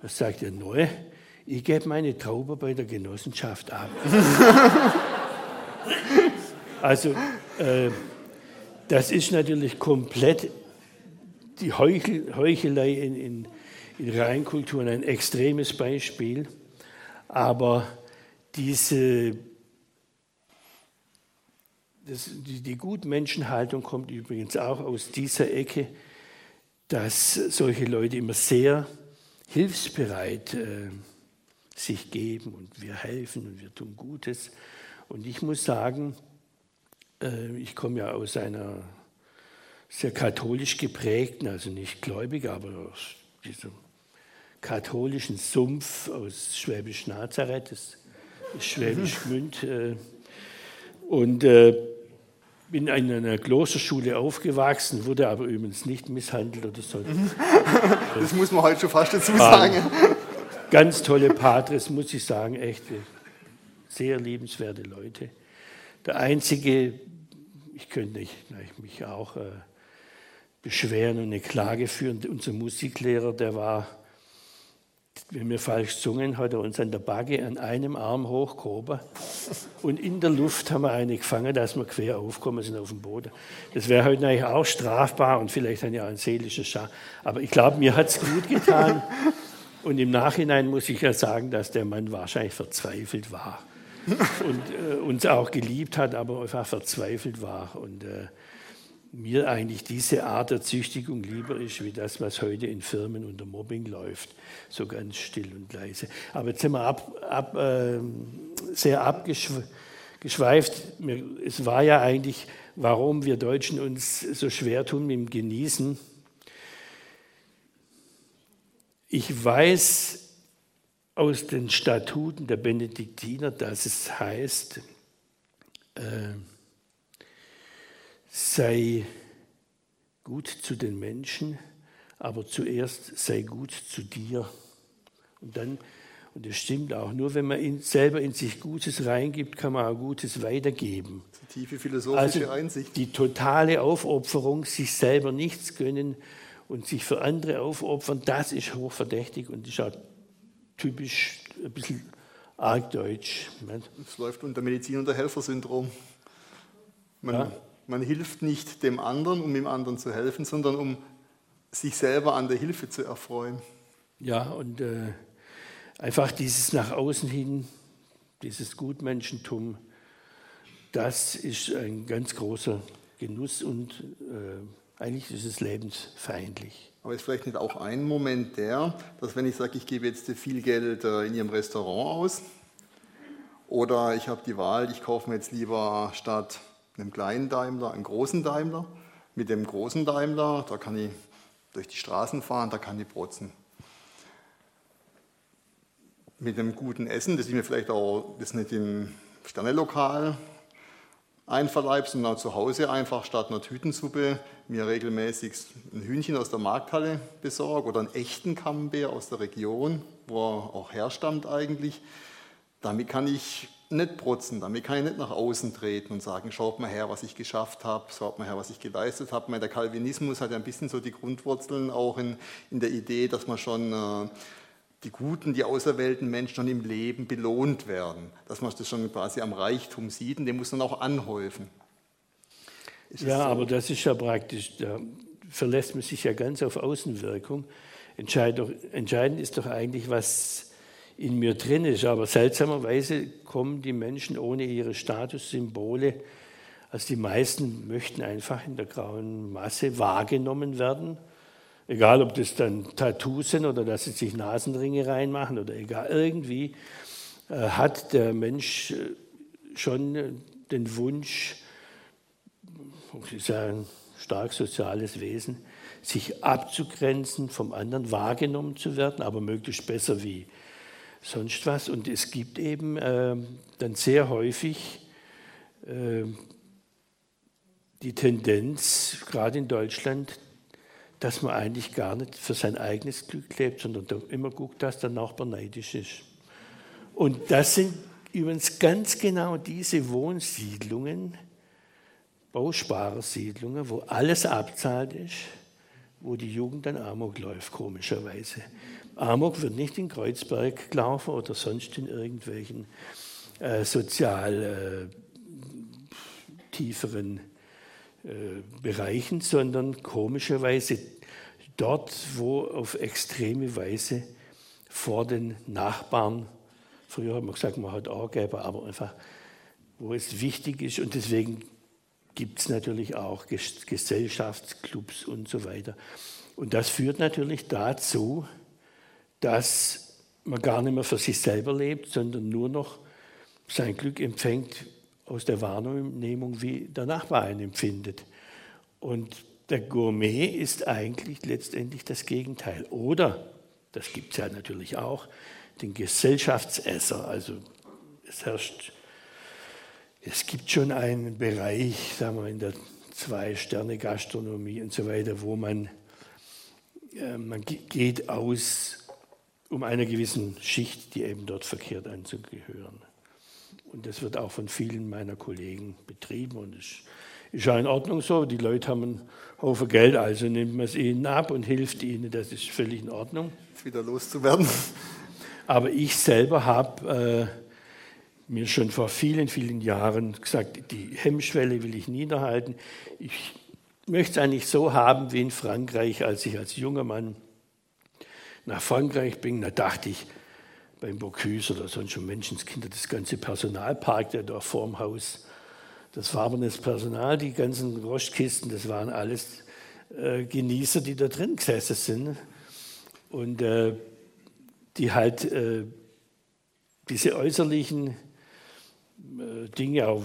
S2: Dann sagt er, neu, ich gebe meine Traube bei der Genossenschaft ab. also, äh, das ist natürlich komplett die Heuchel, Heuchelei in, in, in Reinkulturen ein extremes Beispiel. Aber diese, das, die, die Gutmenschenhaltung kommt übrigens auch aus dieser Ecke, dass solche Leute immer sehr hilfsbereit äh, sich geben und wir helfen und wir tun Gutes. Und ich muss sagen, äh, ich komme ja aus einer sehr katholisch geprägten, also nicht gläubig, aber aus diesem katholischen Sumpf aus Schwäbisch Nazareth, das ist Schwäbisch Gmünd. Äh, und äh, bin in einer Klosterschule aufgewachsen, wurde aber übrigens nicht misshandelt oder so.
S1: Das muss man heute schon fast dazu sagen.
S2: Ganz tolle Patres, muss ich sagen, echt sehr liebenswerte Leute. Der einzige, ich könnte mich auch äh, beschweren und eine Klage führen, unser Musiklehrer, der war wenn wir falsch gesungen, hat er uns an der Bagge an einem Arm hochgehoben und in der Luft haben wir eine gefangen, dass wir quer aufkommen sind auf dem Boden. Das wäre heute eigentlich auch strafbar und vielleicht dann ja ein seelischer Schar. Aber ich glaube, mir hat es gut getan. Und im Nachhinein muss ich ja sagen, dass der Mann wahrscheinlich verzweifelt war und äh, uns auch geliebt hat, aber einfach verzweifelt war. Und äh, mir eigentlich diese Art der Züchtigung lieber ist, wie das, was heute in Firmen unter Mobbing läuft, so ganz still und leise. Aber jetzt sind wir ab, ab, äh, sehr abgeschweift. Es war ja eigentlich, warum wir Deutschen uns so schwer tun mit dem Genießen. Ich weiß aus den Statuten der Benediktiner, dass es heißt, äh, sei gut zu den Menschen, aber zuerst sei gut zu dir. Und dann, und das stimmt auch, nur wenn man in, selber in sich Gutes reingibt, kann man auch Gutes weitergeben.
S1: Die tiefe philosophische
S2: also
S1: Einsicht.
S2: Die totale Aufopferung, sich selber nichts gönnen und sich für andere aufopfern, das ist hochverdächtig und ist auch typisch ein bisschen arg deutsch.
S1: Es läuft unter Medizin- und Helfersyndrom. Man ja. Man hilft nicht dem anderen, um dem anderen zu helfen, sondern um sich selber an der Hilfe zu erfreuen.
S2: Ja, und äh, einfach dieses nach außen hin, dieses Gutmenschentum, das ist ein ganz großer Genuss und äh, eigentlich ist es lebensfeindlich.
S1: Aber ist vielleicht nicht auch ein Moment der, dass wenn ich sage, ich gebe jetzt viel Geld äh, in Ihrem Restaurant aus oder ich habe die Wahl, ich kaufe mir jetzt lieber statt einem kleinen Daimler einen großen Daimler. Mit dem großen Daimler, da kann ich durch die Straßen fahren, da kann ich protzen. Mit einem guten Essen, das ich mir vielleicht auch das nicht im Sternelokal einverleibe, sondern auch zu Hause einfach statt einer Tütensuppe mir regelmäßig ein Hühnchen aus der Markthalle besorge oder einen echten Camembert aus der Region, wo er auch herstammt eigentlich. Damit kann ich nicht protzen, damit kann ich nicht nach außen treten und sagen, schaut mal her, was ich geschafft habe, schaut mal her, was ich geleistet habe. Der Calvinismus hat ja ein bisschen so die Grundwurzeln auch in, in der Idee, dass man schon äh, die guten, die auserwählten Menschen schon im Leben belohnt werden. Dass man das schon quasi am Reichtum sieht und den muss man auch anhäufen.
S2: Ja, so? aber das ist ja praktisch, da verlässt man sich ja ganz auf Außenwirkung. Entscheidend ist doch eigentlich, was in mir drin ist. Aber seltsamerweise kommen die Menschen ohne ihre Statussymbole, also die meisten möchten einfach in der grauen Masse wahrgenommen werden. Egal, ob das dann Tattoos sind oder dass sie sich Nasenringe reinmachen oder egal, irgendwie äh, hat der Mensch äh, schon den Wunsch, ich sagen, stark soziales Wesen, sich abzugrenzen, vom anderen wahrgenommen zu werden, aber möglichst besser wie sonst was. Und es gibt eben äh, dann sehr häufig äh, die Tendenz, gerade in Deutschland, dass man eigentlich gar nicht für sein eigenes Glück lebt, sondern immer guckt, dass der Nachbar neidisch ist. Und das sind übrigens ganz genau diese Wohnsiedlungen, Bausparersiedlungen, wo alles abzahlt ist, wo die Jugend dann Amok läuft, komischerweise. Amok wird nicht in Kreuzberg gelaufen oder sonst in irgendwelchen äh, sozial äh, tieferen äh, Bereichen, sondern komischerweise dort, wo auf extreme Weise vor den Nachbarn, früher hat man gesagt, man hat Angeber, aber einfach, wo es wichtig ist und deswegen gibt es natürlich auch Gesellschaftsclubs und so weiter. Und das führt natürlich dazu, dass man gar nicht mehr für sich selber lebt, sondern nur noch sein Glück empfängt aus der Wahrnehmung, wie der Nachbar einen empfindet. Und der Gourmet ist eigentlich letztendlich das Gegenteil. Oder, das gibt es ja natürlich auch, den Gesellschaftsesser. Also es herrscht, es gibt schon einen Bereich, sagen wir in der Zwei-Sterne-Gastronomie und so weiter, wo man, äh, man geht aus, um einer gewissen Schicht, die eben dort verkehrt anzugehören. Und das wird auch von vielen meiner Kollegen betrieben und es ist ja in Ordnung so. Die Leute haben einen Haufen Geld, also nimmt man es ihnen ab und hilft ihnen. Das ist völlig in Ordnung.
S1: Wieder loszuwerden.
S2: Aber ich selber habe äh, mir schon vor vielen, vielen Jahren gesagt, die Hemmschwelle will ich niederhalten. Ich möchte es eigentlich so haben wie in Frankreich, als ich als junger Mann nach Frankreich bin. Da dachte ich, beim Bocuse oder sonst schon Menschenskinder, das ganze Personalpark, der da vorm Haus, das war Personal, die ganzen Rostkisten, das waren alles äh, Genießer, die da drin gesessen sind und äh, die halt äh, diese äußerlichen Dinge auf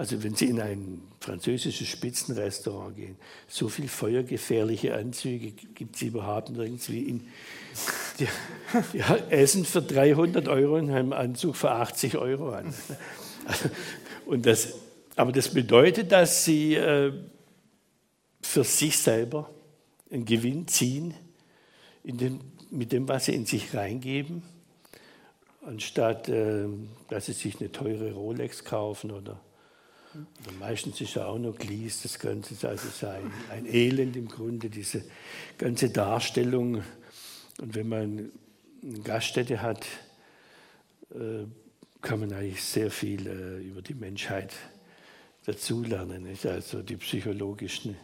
S2: also wenn Sie in ein französisches Spitzenrestaurant gehen, so viel feuergefährliche Anzüge gibt es überhaupt nirgends wie in. Die, die, essen für 300 Euro haben einen Anzug für 80 Euro an. Und das, aber das bedeutet, dass Sie äh, für sich selber einen Gewinn ziehen den, mit dem, was Sie in sich reingeben, anstatt äh, dass Sie sich eine teure Rolex kaufen oder und meistens ist ja auch noch Glies, das Ganze ist also ein, ein Elend im Grunde, diese ganze Darstellung. Und wenn man eine Gaststätte hat, äh, kann man eigentlich sehr viel äh, über die Menschheit dazulernen. Also die psychologischen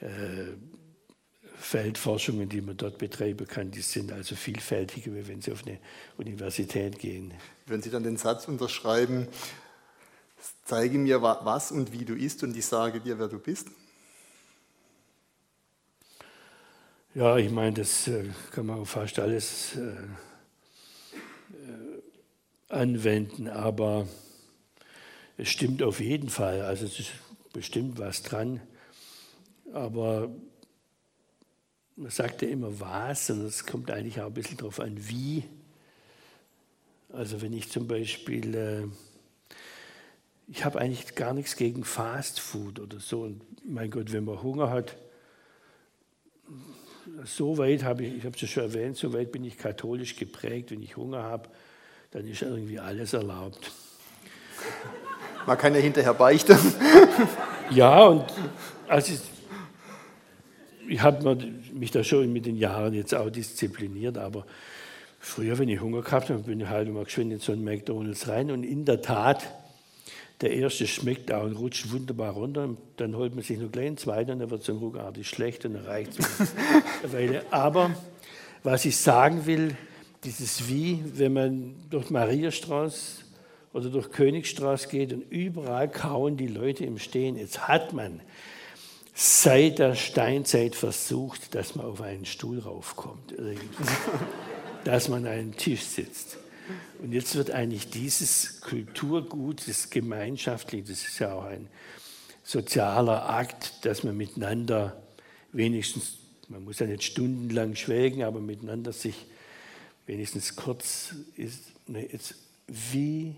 S2: äh, Feldforschungen, die man dort betreiben kann, die sind also vielfältiger, wie wenn Sie auf eine Universität gehen.
S1: Wenn Sie dann den Satz unterschreiben, zeige mir was und wie du isst und ich sage dir, wer du bist?
S2: Ja, ich meine, das äh, kann man auf fast alles äh, äh, anwenden, aber es stimmt auf jeden Fall. Also es ist bestimmt was dran, aber man sagt ja immer was und es kommt eigentlich auch ein bisschen darauf an, wie. Also wenn ich zum Beispiel ich habe eigentlich gar nichts gegen Fast Food oder so. Und mein Gott, wenn man Hunger hat, so weit habe ich, ich habe es ja schon erwähnt, so weit bin ich katholisch geprägt. Wenn ich Hunger habe, dann ist irgendwie alles erlaubt.
S1: Man kann ja hinterher beichten.
S2: ja, und also ich, habe mich da schon mit den Jahren jetzt auch diszipliniert, aber früher, wenn ich Hunger gehabt habe, bin ich halt immer geschwind in so einen McDonalds rein und in der Tat, der erste schmeckt auch und rutscht wunderbar runter. Dann holt man sich noch gleich einen zweiten und dann wird es dann ruckartig schlecht und dann reicht es eine Weile. Aber was ich sagen will, dieses Wie, wenn man durch Mariastraße oder durch Königstraße geht und überall kauen die Leute im Stehen. Jetzt hat man seit der Steinzeit versucht, dass man auf einen Stuhl raufkommt, dass man an einem Tisch sitzt. Und jetzt wird eigentlich dieses Kulturgut, das Gemeinschaftliche, das ist ja auch ein sozialer Akt, dass man miteinander wenigstens, man muss ja nicht stundenlang schwelgen, aber miteinander sich wenigstens kurz ist, ne, jetzt wie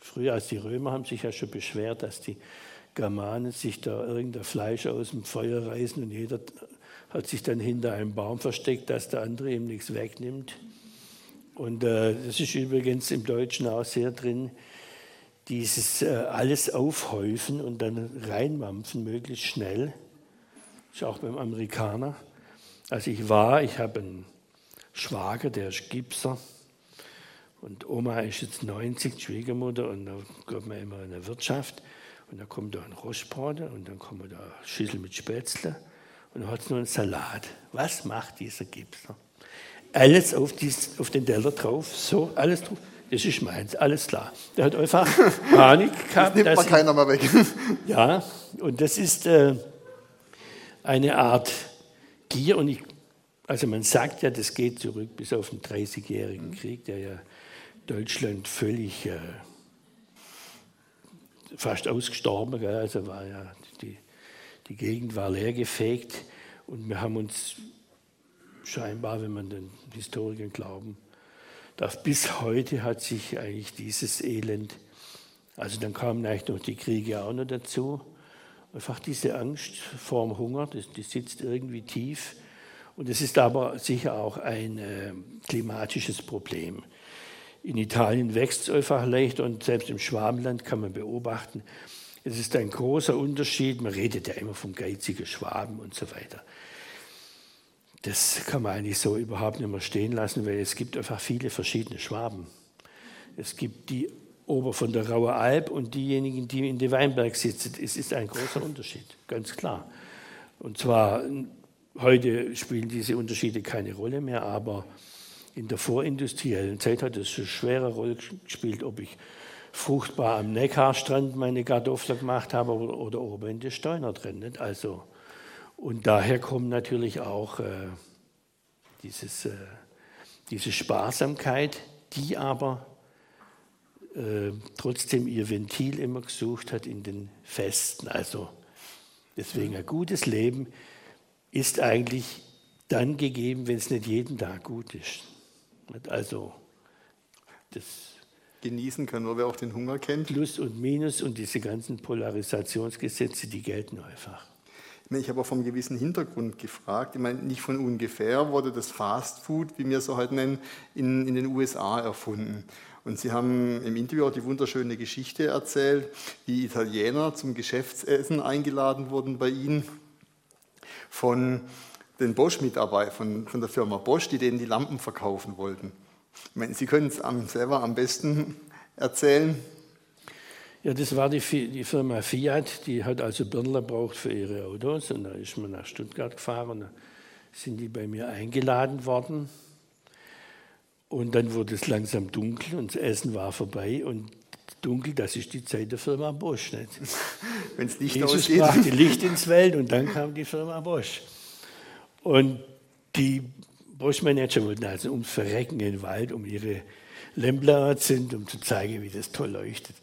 S2: früher als die Römer haben sich ja schon beschwert, dass die Germanen sich da irgendein Fleisch aus dem Feuer reißen und jeder hat sich dann hinter einem Baum versteckt, dass der andere ihm nichts wegnimmt. Und äh, das ist übrigens im Deutschen auch sehr drin, dieses äh, alles aufhäufen und dann reinmampfen, möglichst schnell. Ist auch beim Amerikaner. Also ich war, ich habe einen Schwager, der ist Gipser. Und Oma ist jetzt 90, Schwiegermutter, und da kommt man immer in der Wirtschaft. Und da kommt da ein Rostbraten und dann kommt da Schüssel mit Spätzle und dann hat es noch einen Salat. Was macht dieser Gipser? alles auf, dies, auf den Teller drauf, so, alles drauf. Das ist meins, alles klar. Der hat einfach Panik gehabt.
S1: Das nimmt man keiner mehr weg.
S2: Ja, und das ist äh, eine Art Gier. Und ich, also man sagt ja, das geht zurück bis auf den 30-jährigen Krieg, der ja Deutschland völlig äh, fast ausgestorben. Gell? Also war ja die, die Gegend war leergefegt und wir haben uns scheinbar, wenn man den Historikern glauben darf, bis heute hat sich eigentlich dieses Elend, also dann kamen eigentlich noch die Kriege auch noch dazu, einfach diese Angst vor dem Hunger, das, die sitzt irgendwie tief. Und es ist aber sicher auch ein äh, klimatisches Problem. In Italien wächst es einfach leicht und selbst im Schwabenland kann man beobachten, es ist ein großer Unterschied. Man redet ja immer vom geizigen Schwaben und so weiter. Das kann man eigentlich so überhaupt nicht mehr stehen lassen, weil es gibt einfach viele verschiedene Schwaben. Es gibt die Ober von der Rauer Alb und diejenigen, die in der Weinberg sitzen. Es ist ein großer Unterschied, ganz klar. Und zwar heute spielen diese Unterschiede keine Rolle mehr, aber in der vorindustriellen Zeit hat es eine schwere Rolle gespielt, ob ich fruchtbar am Neckarstrand meine Kartoffeln gemacht habe oder, oder oben in der Steuner drin. Nicht? Also, und daher kommt natürlich auch äh, dieses, äh, diese Sparsamkeit, die aber äh, trotzdem ihr Ventil immer gesucht hat in den Festen. Also deswegen ein gutes Leben ist eigentlich dann gegeben, wenn es nicht jeden Tag gut ist. Also
S1: das Genießen können wir, wer auch den Hunger kennt.
S2: Plus und Minus und diese ganzen Polarisationsgesetze, die gelten einfach.
S1: Ich habe auch vom gewissen Hintergrund gefragt. Ich meine, nicht von ungefähr wurde das Fast Food, wie wir es so heute nennen, in, in den USA erfunden. Und Sie haben im Interview auch die wunderschöne Geschichte erzählt, wie Italiener zum Geschäftsessen eingeladen wurden bei Ihnen von den Bosch-Mitarbeitern, von, von der Firma Bosch, die denen die Lampen verkaufen wollten. Ich meine, Sie können es selber am besten erzählen.
S2: Ja, das war die, die, Firma Fiat, die hat also Birnler braucht für ihre Autos und da ist man nach Stuttgart gefahren da sind die bei mir eingeladen worden und dann wurde es langsam dunkel und das Essen war vorbei und dunkel, das ist die Zeit der Firma Bosch.
S1: Wenn es Licht
S2: Jesus
S1: ausgeht.
S2: brachte Licht ins Welt und dann kam die Firma Bosch. Und die Bosch-Manager wollten also ums Verrecken in den Wald, um ihre Lämpler sind, um zu zeigen, wie das toll leuchtet.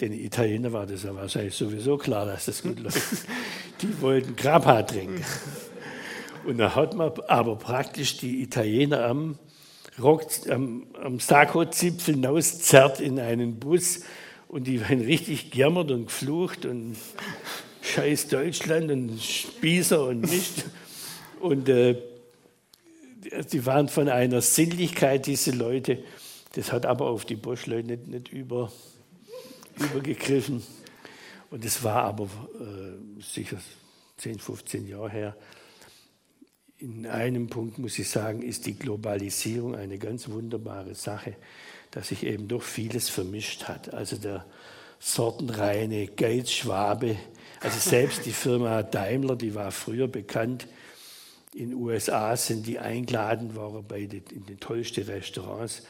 S2: Den Italienern war das ja wahrscheinlich sowieso klar, dass das gut leuchtet. Die wollten Grappa trinken. Und da hat man aber praktisch die Italiener am, Rock, am, am Sakko-Zipfel hinauszerrt in einen Bus und die waren richtig gejammert und geflucht und scheiß Deutschland und Spießer und Mist. Und äh, die waren von einer Sinnlichkeit, diese Leute. Das hat aber auf die Bosch-Leute nicht, nicht über, übergegriffen. Und es war aber äh, sicher 10, 15 Jahre her. In einem Punkt muss ich sagen, ist die Globalisierung eine ganz wunderbare Sache, dass sich eben doch vieles vermischt hat. Also der sortenreine Geizschwabe, also selbst die Firma Daimler, die war früher bekannt, in den USA sind die eingeladen worden bei den, in den tollsten Restaurants.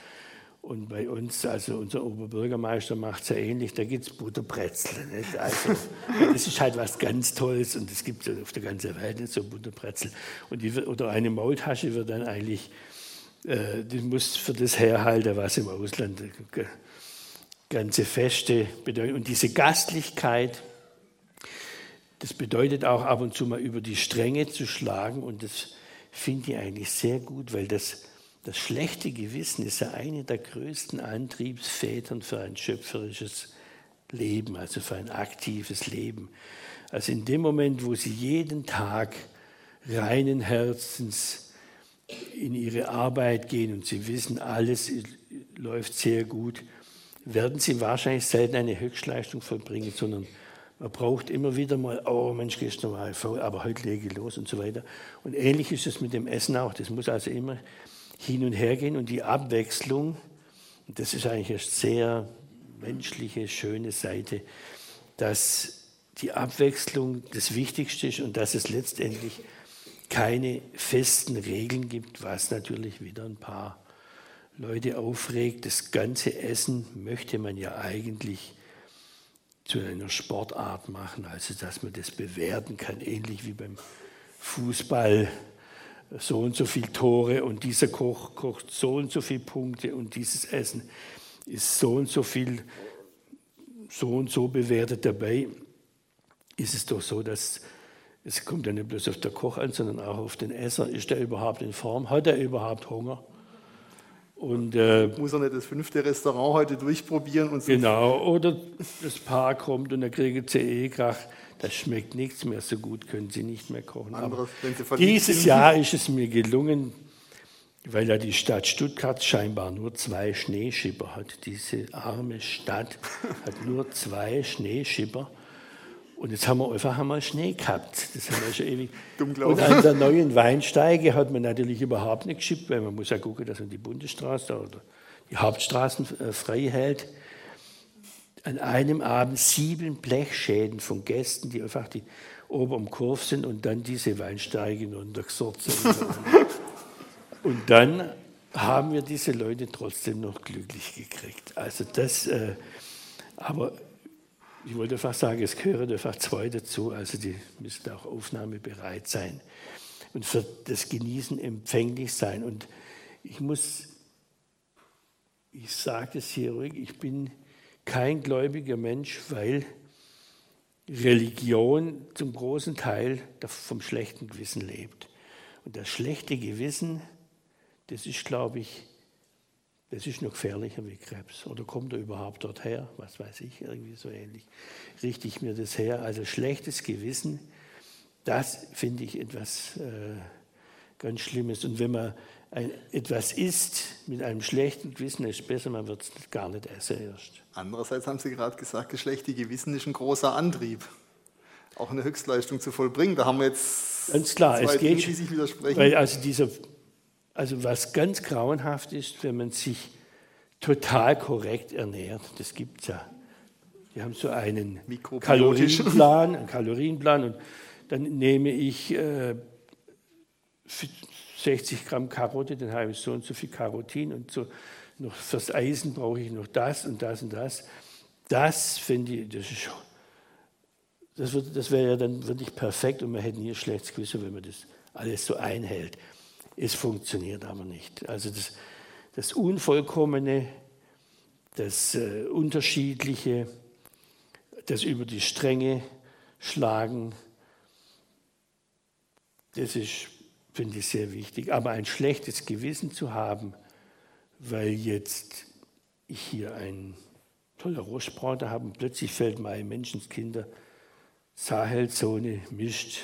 S2: Und bei uns, also unser Oberbürgermeister macht es ja ähnlich, da gibt es Butterbrezel. Nicht? Also, das ist halt was ganz Tolles und das gibt es auf der ganzen Welt nicht so Butterbrezel. Und die, oder eine Maultasche wird dann eigentlich, äh, die muss für das herhalten, was im Ausland äh, ganze Feste bedeuten. Und diese Gastlichkeit, das bedeutet auch ab und zu mal über die Stränge zu schlagen und das finde ich eigentlich sehr gut, weil das das schlechte Gewissen ist ja eine der größten Antriebsvätern für ein schöpferisches Leben, also für ein aktives Leben. Also in dem Moment, wo Sie jeden Tag reinen Herzens in Ihre Arbeit gehen und Sie wissen, alles läuft sehr gut, werden Sie wahrscheinlich selten eine Höchstleistung vollbringen, sondern man braucht immer wieder mal, oh Mensch, gestern war ich faul, aber heute lege ich los und so weiter. Und ähnlich ist es mit dem Essen auch. Das muss also immer hin und her gehen und die Abwechslung, das ist eigentlich eine sehr menschliche, schöne Seite, dass die Abwechslung das Wichtigste ist und dass es letztendlich keine festen Regeln gibt, was natürlich wieder ein paar Leute aufregt. Das ganze Essen möchte man ja eigentlich zu einer Sportart machen, also dass man das bewerten kann, ähnlich wie beim Fußball so und so viele Tore und dieser Koch kocht so und so viele Punkte und dieses Essen ist so und so viel so und so bewertet. Dabei ist es doch so, dass es kommt ja nicht bloß auf der Koch an, sondern auch auf den Esser. Ist er überhaupt in Form? Hat er überhaupt Hunger?
S1: Und, äh, Muss er nicht das fünfte Restaurant heute durchprobieren? Und
S2: so genau, oder das Paar kommt und er kriegt CE-Krach. Das schmeckt nichts mehr so gut, können Sie nicht mehr kochen. Anderes, dieses sind. Jahr ist es mir gelungen, weil ja die Stadt Stuttgart scheinbar nur zwei Schneeschipper hat. Diese arme Stadt hat nur zwei Schneeschipper. Und jetzt haben wir einfach einmal Schnee gehabt. Das haben wir schon ewig. Und an der neuen Weinsteige hat man natürlich überhaupt nicht geschippt, weil man muss ja gucken, dass man die Bundesstraße oder die Hauptstraßen äh, frei hält. An einem Abend sieben Blechschäden von Gästen, die einfach die oben am Kurve sind und dann diese Weinsteige runtergesorgt sind. und dann haben wir diese Leute trotzdem noch glücklich gekriegt. Also das, äh, aber ich wollte einfach sagen, es gehören einfach zwei dazu, also die müssen auch aufnahmebereit sein und für das Genießen empfänglich sein. Und ich muss, ich sage es hier ruhig, ich bin kein gläubiger Mensch, weil Religion zum großen Teil vom schlechten Gewissen lebt. Und das schlechte Gewissen, das ist, glaube ich, das ist noch gefährlicher wie Krebs. Oder kommt er überhaupt dort her? Was weiß ich, irgendwie so ähnlich. Richte ich mir das her? Also schlechtes Gewissen, das finde ich etwas äh, ganz Schlimmes. Und wenn man ein, etwas isst mit einem schlechten Gewissen, ist es besser, man wird es gar nicht essen erst.
S1: Andererseits haben Sie gerade gesagt, das schlechte Gewissen ist ein großer Antrieb, auch eine Höchstleistung zu vollbringen. Da haben wir jetzt
S2: ganz klar, zwei es geht, Dinge, die sich widersprechen. Weil also dieser also was ganz grauenhaft ist, wenn man sich total korrekt ernährt, das gibt es ja. Die haben so einen Kalorienplan, einen Kalorienplan und dann nehme ich äh, 60 Gramm Karotte, dann habe ich so und so viel Karotin und so. Noch fürs Eisen brauche ich noch das und das und das. Das finde ich, das ist das, das wäre ja dann wirklich perfekt und man hätte nie ein schlechtes Gewissen, wenn man das alles so einhält. Es funktioniert aber nicht. Also das, das Unvollkommene, das äh, Unterschiedliche, das über die Stränge schlagen, das ist, finde ich, sehr wichtig. Aber ein schlechtes Gewissen zu haben, weil jetzt ich hier ein toller Rostbrater habe und plötzlich fällt mir ein Menschenskinder Sahelzone mischt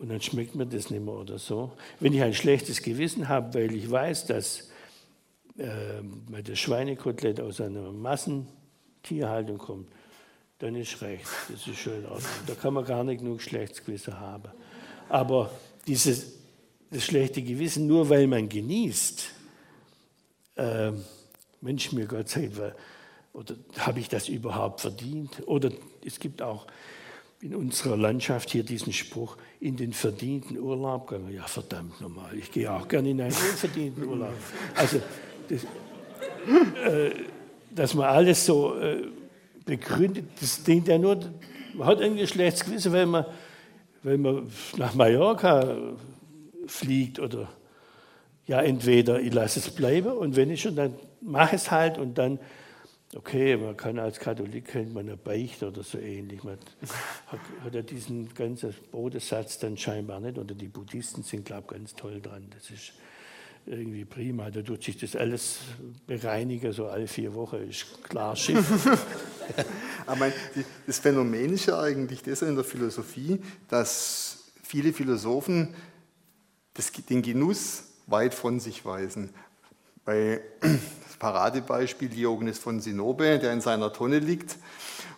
S2: und dann schmeckt mir das nicht mehr oder so. Wenn ich ein schlechtes Gewissen habe, weil ich weiß, dass äh, das Schweinekotelett aus einer Massentierhaltung kommt, dann ist recht. Das ist schön. Da kann man gar nicht genug schlechtes Gewissen haben. Aber dieses das schlechte Gewissen, nur weil man genießt, äh, Mensch, mir Gott sei Dank, habe ich das überhaupt verdient? Oder es gibt auch in unserer Landschaft hier diesen Spruch, in den verdienten Urlaub gegangen. Ja, verdammt nochmal, ich gehe auch gerne in einen unverdienten Urlaub. Also, das, äh, dass man alles so äh, begründet, das dient ja nur, man hat ein schlechtes Gewissen, wenn man, wenn man nach Mallorca fliegt oder ja, entweder ich lasse es bleiben und wenn ich schon, dann mache es halt und dann Okay, man kann als Katholik kennt man eine Beichte oder so ähnlich. Man hat, hat ja diesen ganzen Bodensatz dann scheinbar nicht. Oder die Buddhisten sind, glaube ich, ganz toll dran. Das ist irgendwie prima. Da tut sich das alles bereinigen, so alle vier Wochen ist klar Schiff.
S1: Aber das Phänomen ist ja eigentlich das in der Philosophie, dass viele Philosophen das, den Genuss weit von sich weisen. Bei Paradebeispiel Diogenes von Sinope, der in seiner Tonne liegt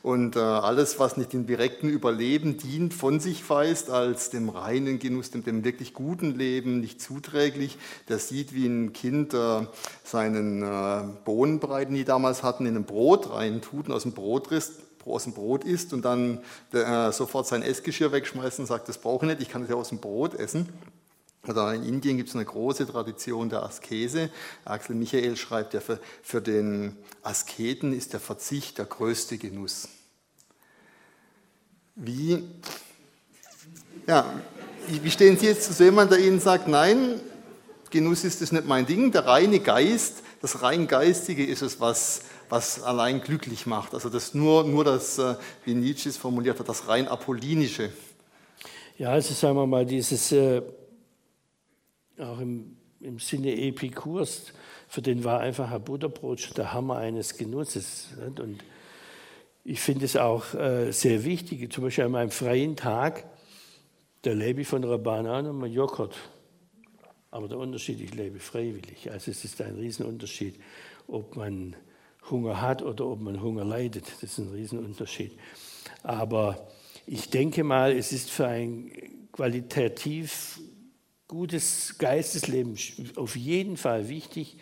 S1: und äh, alles, was nicht dem direkten Überleben dient, von sich weist, als dem reinen Genuss, dem, dem wirklich guten Leben nicht zuträglich. Der sieht, wie ein Kind äh, seinen äh, Bohnenbrei, den die damals hatten, in ein Brot reintut und aus dem Brot risst, aus dem Brot isst und dann sofort sein Essgeschirr wegschmeißt und sagt, das brauche ich nicht, ich kann es ja aus dem Brot essen. Also in Indien gibt es eine große Tradition der Askese. Axel Michael schreibt ja, für, für den Asketen ist der Verzicht der größte Genuss. Wie, ja, wie stehen Sie jetzt zu jemandem, der Ihnen sagt, nein, Genuss ist das nicht mein Ding, der reine Geist, das rein Geistige ist es, was, was allein glücklich macht. Also das nur, nur das, äh, wie Nietzsche es formuliert hat, das rein Apollinische.
S2: Ja, also sagen wir mal, dieses, äh, auch im, im Sinne Epikurs, für den war einfach ein Butterbrot schon der Hammer eines Genusses. Und ich finde es auch äh, sehr wichtig, zum Beispiel an meinem freien Tag, da lebe ich von einer Banane und einem Joghurt. Aber der Unterschied, ich lebe freiwillig. Also es ist ein Riesenunterschied, ob man Hunger hat oder ob man Hunger leidet. Das ist ein Riesenunterschied. Aber ich denke mal, es ist für ein qualitativ gutes Geistesleben auf jeden Fall wichtig,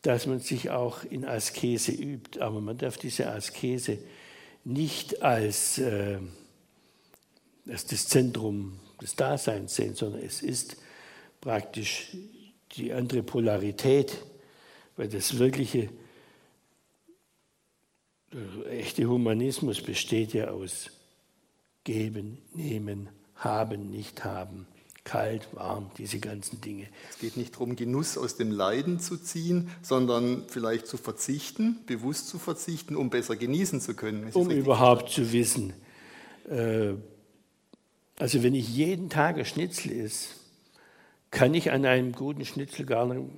S2: dass man sich auch in Askese übt. Aber man darf diese Askese nicht als, äh, als das Zentrum des Daseins sehen, sondern es ist praktisch die andere Polarität, weil das wirkliche der echte Humanismus besteht ja aus Geben, Nehmen, Haben, Nicht haben, kalt, warm, diese ganzen Dinge.
S1: Es geht nicht darum, Genuss aus dem Leiden zu ziehen, sondern vielleicht zu verzichten, bewusst zu verzichten, um besser genießen zu können.
S2: Um überhaupt zu wissen, äh, also wenn ich jeden Tag ein Schnitzel esse, kann ich an einem guten Schnitzel gar nicht,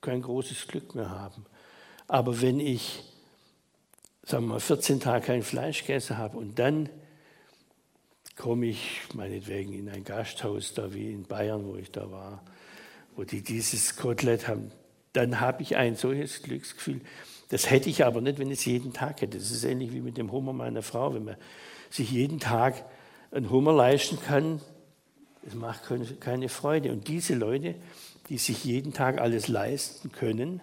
S2: kein großes Glück mehr haben. Aber wenn ich, sagen wir mal, 14 Tage kein Fleisch gegessen habe und dann komme ich meinetwegen in ein Gasthaus, da wie in Bayern, wo ich da war, wo die dieses Kotelett haben, dann habe ich ein solches Glücksgefühl. Das hätte ich aber nicht, wenn ich es jeden Tag hätte. Das ist ähnlich wie mit dem Hummer meiner Frau. Wenn man sich jeden Tag einen Hummer leisten kann, das macht keine Freude. Und diese Leute, die sich jeden Tag alles leisten können,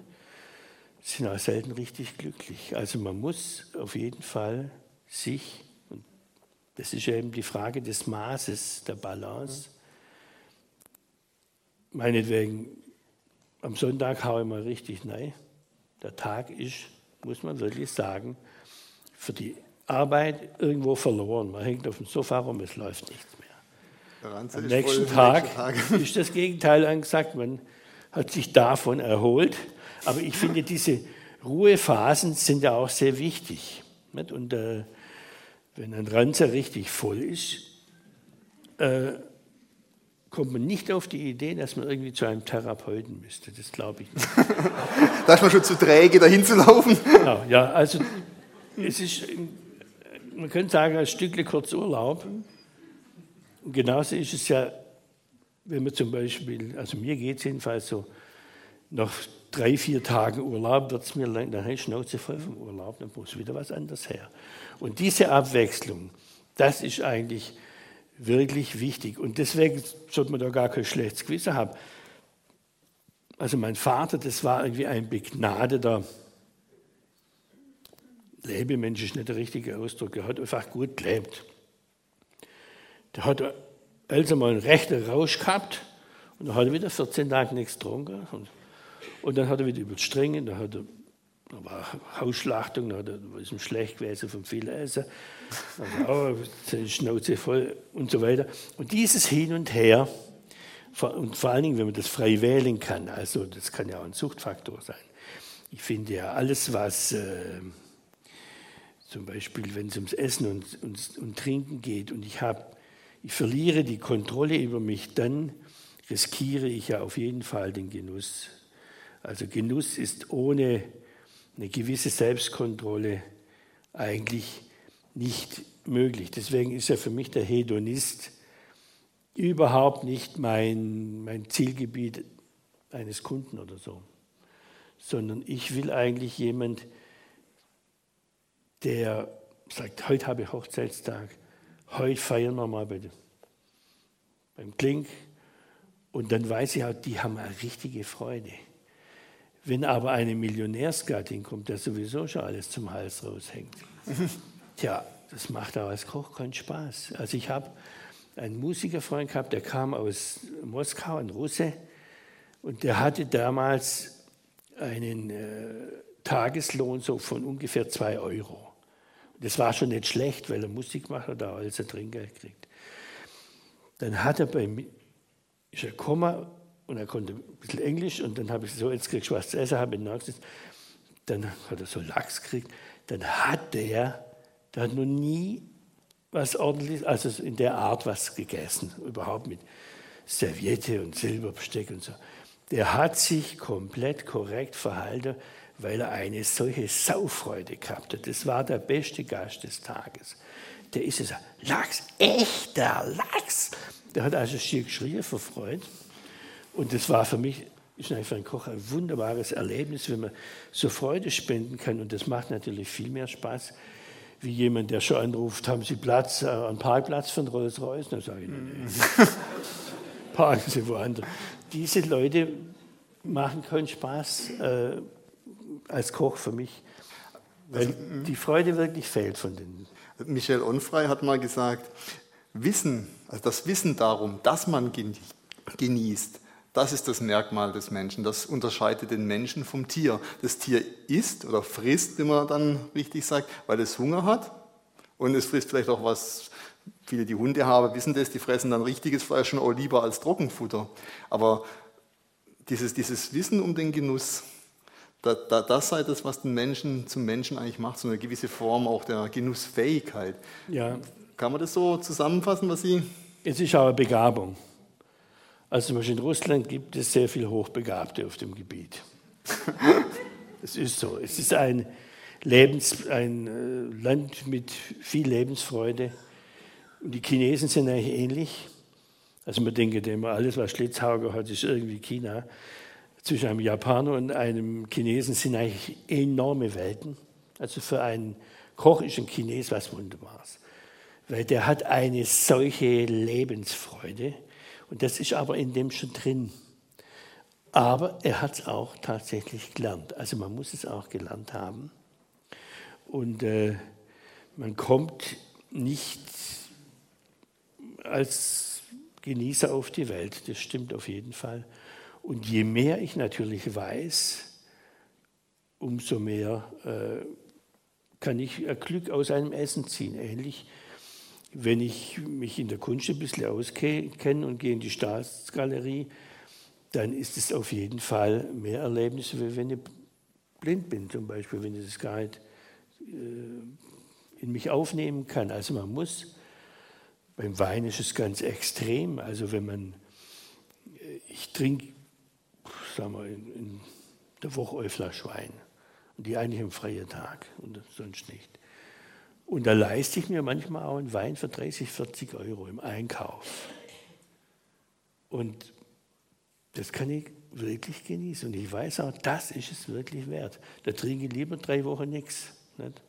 S2: sind auch selten richtig glücklich. Also man muss auf jeden Fall sich, das ist eben die Frage des Maßes, der Balance, meinetwegen, am Sonntag haue ich mal richtig nein. Der Tag ist, muss man wirklich sagen, für die Arbeit irgendwo verloren. Man hängt auf dem Sofa rum, es läuft nichts mehr. Am nächsten Tag, Tag ist das Gegenteil angesagt. Man hat sich davon erholt. Aber ich finde, diese Ruhephasen sind ja auch sehr wichtig. Und äh, wenn ein Ranzer richtig voll ist, äh, kommt man nicht auf die Idee, dass man irgendwie zu einem Therapeuten müsste. Das glaube ich nicht.
S1: da ist man schon zu träge, dahin zu laufen.
S2: Genau, ja, also es ist man könnte sagen, ein Stückchen kurz Urlaub. Und genauso ist es ja, wenn man zum Beispiel, also mir geht es jedenfalls so, nach drei, vier Tagen Urlaub wird es mir lang, dann habe ich Schnauze voll vom Urlaub, dann muss wieder was anderes her. Und diese Abwechslung, das ist eigentlich wirklich wichtig. Und deswegen sollte man da gar kein schlechtes Gewissen haben. Also mein Vater, das war irgendwie ein begnadeter Lebemensch ist nicht der richtige Ausdruck, er hat einfach gut gelebt. Der hat also mal einen rechten Rausch gehabt und dann hat er wieder 14 Tage nichts getrunken. Und, und dann hat er wieder überstrengen, da hat er da war Hausschlachtung, da ist ihm schlecht gewesen vom vielen Essen, also seine Schnauze voll und so weiter. Und dieses Hin und Her, und vor allen Dingen, wenn man das frei wählen kann, also das kann ja auch ein Suchtfaktor sein. Ich finde ja, alles, was äh, zum Beispiel, wenn es ums Essen und, und, und Trinken geht und ich, hab, ich verliere die Kontrolle über mich, dann riskiere ich ja auf jeden Fall den Genuss. Also Genuss ist ohne eine gewisse Selbstkontrolle eigentlich nicht möglich. Deswegen ist ja für mich der Hedonist überhaupt nicht mein, mein Zielgebiet eines Kunden oder so, sondern ich will eigentlich jemand, der sagt, heute habe ich Hochzeitstag, heute feiern wir mal bei, beim Klink. Und dann weiß ich auch, die haben eine richtige Freude. Wenn aber eine Millionärsgattin kommt, der sowieso schon alles zum Hals raushängt, tja, das macht auch als Koch keinen Spaß. Also ich habe einen Musikerfreund gehabt, der kam aus Moskau, ein Russe, und der hatte damals einen äh, Tageslohn so von ungefähr zwei Euro. Das war schon nicht schlecht, weil er Musik macht oder als er Trinkgeld kriegt. Dann hat er bei mir, ist er gekommen und er konnte ein bisschen Englisch und dann habe ich so, jetzt kriegst du was zu essen, habe ich nachgesetzt. dann hat er so Lachs gekriegt, dann hat der, der hat noch nie was ordentliches, also in der Art was gegessen, überhaupt mit Serviette und Silberbesteck und so. Der hat sich komplett korrekt verhalten, weil er eine solche Saufreude gehabt hat. Das war der beste Gast des Tages. Der ist es, Lachs, echter Lachs. Der hat also schier geschrien vor Freude. Und das war für mich, ist für einen Koch ein wunderbares Erlebnis, wenn man so Freude spenden kann. Und das macht natürlich viel mehr Spaß, wie jemand, der schon anruft, haben Sie Platz, äh, einen Parkplatz von Rolls-Royce? Dann sage ich, nee. parken Sie woanders. Diese Leute machen keinen Spaß äh, als Koch für mich, weil also, die Freude wirklich fehlt von denen.
S1: Michel Onfrey hat mal gesagt, Wissen, also das Wissen darum, dass man genießt, das ist das Merkmal des Menschen. Das unterscheidet den Menschen vom Tier. Das Tier isst oder frisst, wie man dann richtig sagt, weil es Hunger hat. Und es frisst vielleicht auch was, viele, die Hunde haben, wissen das, die fressen dann richtiges Fleisch schon auch lieber als Trockenfutter. Aber dieses, dieses Wissen um den Genuss, da, da, das sei das, was den Menschen zum Menschen eigentlich macht, so eine gewisse Form auch der Genussfähigkeit. Ja. Kann man das so zusammenfassen, was Sie.
S2: Es ist eine Begabung. Also zum Beispiel in Russland gibt es sehr viele Hochbegabte auf dem Gebiet. es ist so. Es ist ein, Lebens, ein äh, Land mit viel Lebensfreude. Und die Chinesen sind eigentlich ähnlich. Also man denkt immer, alles, was Schlitzhauger hat, ist irgendwie China zwischen einem Japaner und einem Chinesen sind eigentlich enorme Welten. Also für einen Koch ist ein Chines was Wunderbares, weil der hat eine solche Lebensfreude und das ist aber in dem schon drin. Aber er hat es auch tatsächlich gelernt. Also man muss es auch gelernt haben. Und äh, man kommt nicht als Genießer auf die Welt, das stimmt auf jeden Fall. Und je mehr ich natürlich weiß, umso mehr äh, kann ich Glück aus einem Essen ziehen. Ähnlich, wenn ich mich in der Kunst ein bisschen auskenne und gehe in die Staatsgalerie, dann ist es auf jeden Fall mehr Erlebnis, wie wenn ich blind bin, zum Beispiel, wenn ich das gar nicht äh, in mich aufnehmen kann. Also man muss, beim Wein ist es ganz extrem, also wenn man, äh, ich trinke sagen wir, in, der Woche eine Flasche Wein. Und die eigentlich am freien Tag und sonst nicht. Und da leiste ich mir manchmal auch einen Wein für 30, 40 Euro im Einkauf. Und das kann ich wirklich genießen. Und ich weiß auch, das ist es wirklich wert. Da trinke ich lieber drei Wochen nichts. Nicht?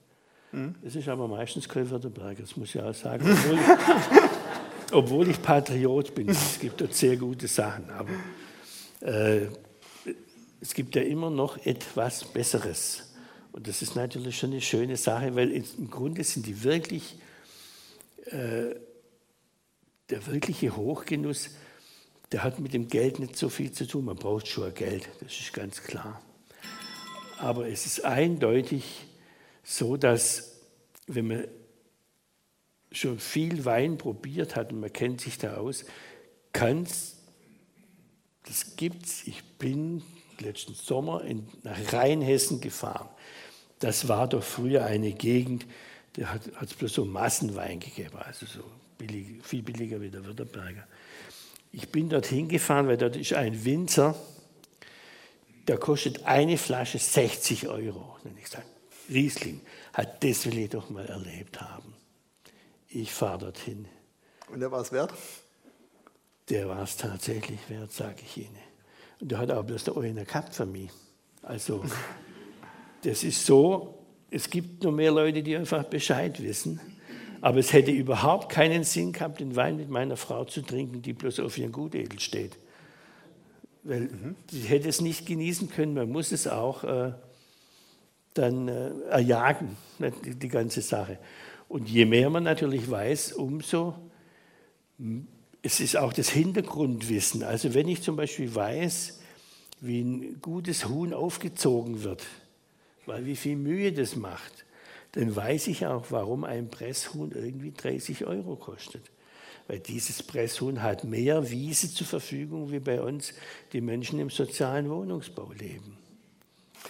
S2: Mhm. Das ist aber meistens kein Württemberger, das muss ich auch sagen. Obwohl ich, obwohl ich Patriot bin. Es gibt dort sehr gute Sachen. Aber äh, es gibt ja immer noch etwas Besseres. Und das ist natürlich schon eine schöne Sache, weil im Grunde sind die wirklich, äh, der wirkliche Hochgenuss, der hat mit dem Geld nicht so viel zu tun. Man braucht schon Geld, das ist ganz klar. Aber es ist eindeutig so, dass wenn man schon viel Wein probiert hat und man kennt sich da aus, kann es, das gibt es, ich bin letzten Sommer in, nach Rheinhessen gefahren. Das war doch früher eine Gegend, da hat es bloß so Massenwein gegeben, also so billig, viel billiger wie der Württemberger. Ich bin dorthin gefahren, weil dort ist ein Winzer, der kostet eine Flasche 60 Euro. Und ich sage, Riesling, hat das will ich doch mal erlebt haben. Ich fahre dorthin.
S1: Und der war es wert?
S2: Der war es tatsächlich wert, sage ich Ihnen. Und der hat auch bloß der eine gehabt für mich. Also, das ist so, es gibt noch mehr Leute, die einfach Bescheid wissen. Aber es hätte überhaupt keinen Sinn gehabt, den Wein mit meiner Frau zu trinken, die bloß auf ihren Gutedel steht. Weil mhm. sie hätte es nicht genießen können. Man muss es auch äh, dann äh, erjagen, die, die ganze Sache. Und je mehr man natürlich weiß, umso es ist auch das Hintergrundwissen. Also wenn ich zum Beispiel weiß, wie ein gutes Huhn aufgezogen wird, weil wie viel Mühe das macht, dann weiß ich auch, warum ein Presshuhn irgendwie 30 Euro kostet. Weil dieses Presshuhn hat mehr Wiese zur Verfügung, wie bei uns die Menschen im sozialen Wohnungsbau leben.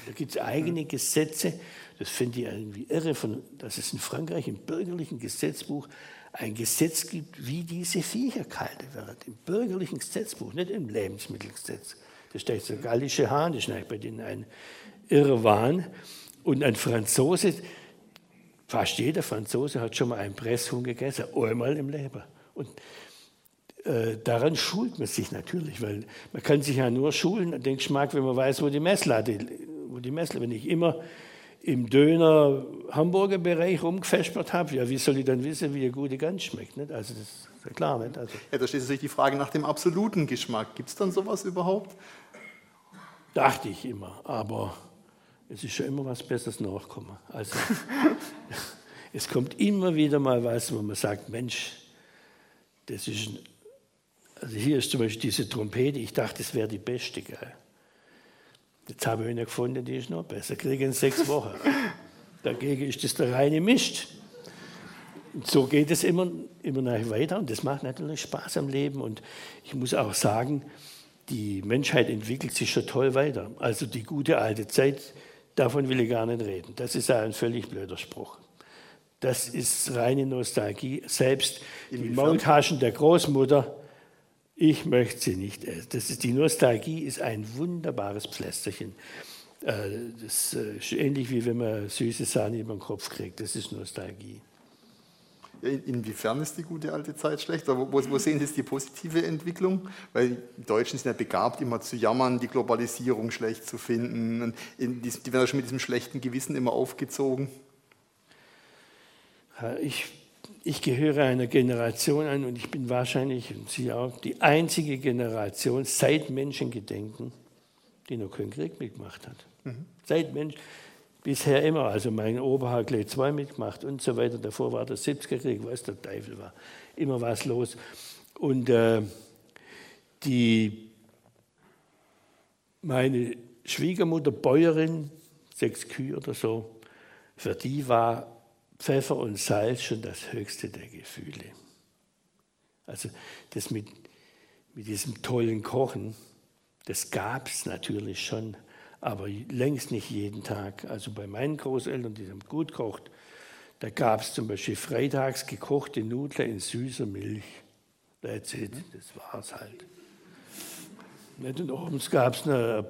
S2: Da gibt es eigene Gesetze, das finde ich irgendwie irre, von, dass es in Frankreich im bürgerlichen Gesetzbuch ein Gesetz gibt, wie diese Viecher gehalten werden. Im bürgerlichen Gesetzbuch, nicht im Lebensmittelgesetz. Da steht der gallische Hahn, das ist bei denen ein irrer Wahn. Und ein Franzose, fast jeder Franzose hat schon mal einen Presshuhn gegessen, einmal im Leben. Und äh, daran schult man sich natürlich, weil man kann sich ja nur schulen, den Geschmack, wenn man weiß, wo die Messlatte, wo die Messlatte, wenn ich immer im Döner Hamburger Bereich rumgefespert habe, ja, wie soll ich dann wissen, wie eine gute Gans schmeckt? Nicht? Also das ist ja klar. Nicht? Also
S1: ja, da steht natürlich die Frage nach dem absoluten Geschmack. Gibt es dann sowas überhaupt?
S2: Dachte ich immer, aber es ist schon immer was Besseres nachgekommen. Also es kommt immer wieder mal was, wo man sagt, Mensch, das ist ein also hier ist zum Beispiel diese Trompete, ich dachte, das wäre die beste. Gell? Jetzt habe ich eine gefunden, die ist noch besser. Kriege in sechs Wochen. Dagegen ist das der reine Mist. Und so geht es immer, immer weiter und das macht natürlich Spaß am Leben. Und ich muss auch sagen, die Menschheit entwickelt sich schon toll weiter. Also die gute alte Zeit, davon will ich gar nicht reden. Das ist ein völlig blöder Spruch. Das ist reine Nostalgie. Selbst die Maultaschen der Großmutter ich möchte sie nicht essen. Das ist, die Nostalgie ist ein wunderbares Pflästerchen. Äh, das äh, ist ähnlich wie wenn man süße Sahne über den Kopf kriegt. Das ist Nostalgie.
S1: Inwiefern ist die gute alte Zeit schlecht? Wo, wo, sehen Sie die positive Entwicklung? Weil die Deutschen sind ja begabt, immer zu jammern, die Globalisierung schlecht zu finden. Die, die werden ja schon mit diesem schlechten Gewissen immer aufgezogen.
S2: Ich ich gehöre einer Generation an und ich bin wahrscheinlich, und Sie auch, die einzige Generation seit Menschengedenken, die noch keinen Krieg mitgemacht hat. Mhm. Seit Mensch, bisher immer. Also mein Opa hat gleich zwei mitgemacht und so weiter. Davor war der 70er Krieg, was der Teufel war. Immer was los. Und äh, die, meine Schwiegermutter, Bäuerin, sechs Kühe oder so, für die war Pfeffer und Salz schon das höchste der Gefühle. Also das mit, mit diesem tollen Kochen, das gab es natürlich schon, aber längst nicht jeden Tag. Also bei meinen Großeltern, die haben gut gekocht, da gab es zum Beispiel freitags gekochte Nudeln in süßer Milch. That's it, das war es halt. Und abends gab es eine,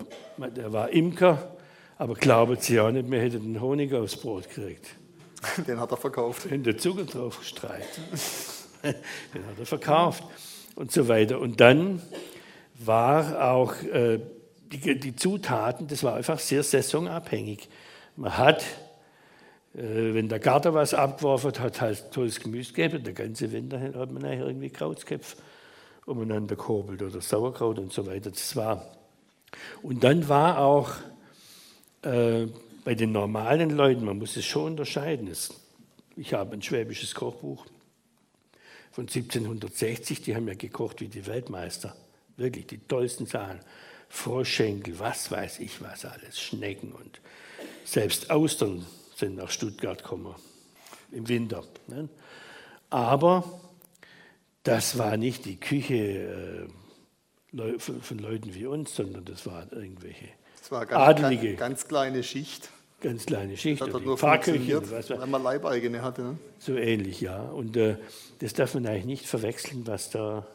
S2: der war Imker, aber glauben Sie auch nicht, wir hätten den Honig aufs Brot gekriegt.
S1: Den hat er verkauft.
S2: Den der Zucker drauf gestreicht. Den hat er verkauft und so weiter. Und dann war auch äh, die, die, Zutaten, das war einfach sehr saisonabhängig. Man hat, äh, wenn der Garten was abgeworfen hat, halt tolles Gemüse gegeben. Der ganze Winter hat man nachher irgendwie Krautsköpfe umeinander gehobelt oder Sauerkraut und so weiter. Das war. Und dann war auch äh, bei den normalen Leuten, man muss es schon unterscheiden. Ich habe ein schwäbisches Kochbuch von 1760, die haben ja gekocht wie die Weltmeister. Wirklich die tollsten Sachen. Froschschenkel, was weiß ich was alles, Schnecken und selbst Austern sind nach Stuttgart gekommen im Winter. Ne? Aber das war nicht die Küche äh, von Leuten wie uns, sondern das waren irgendwelche
S1: das war ganz, Adelige. Ganz, ganz kleine Schicht.
S2: Ganz kleine Schicht.
S1: Das hat nur Pfarrkirche, weil man Leibeigene hatte. Ne?
S2: So ähnlich, ja. Und äh, das darf man eigentlich nicht verwechseln, was da.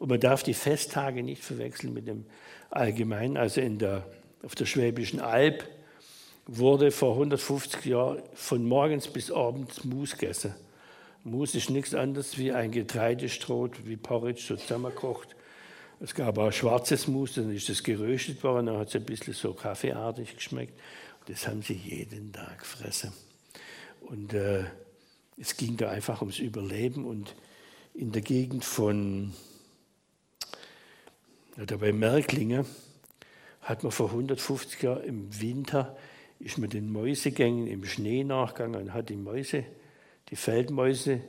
S2: Und man darf die Festtage nicht verwechseln mit dem Allgemeinen. Also in der, auf der Schwäbischen Alb wurde vor 150 Jahren von morgens bis abends Mus gegessen. Mus ist nichts anderes wie ein Getreidestroh, wie Porridge so zusammengekocht es gab auch schwarzes Mus, dann ist das geröstet worden, dann hat es ein bisschen so kaffeeartig geschmeckt. Das haben sie jeden Tag gefressen. Und äh, es ging da einfach ums Überleben. Und in der Gegend von, oder bei Merklingen, hat man vor 150 Jahren im Winter, ist man den Mäusegängen im Schnee nachgegangen und hat die Mäuse, die Feldmäuse,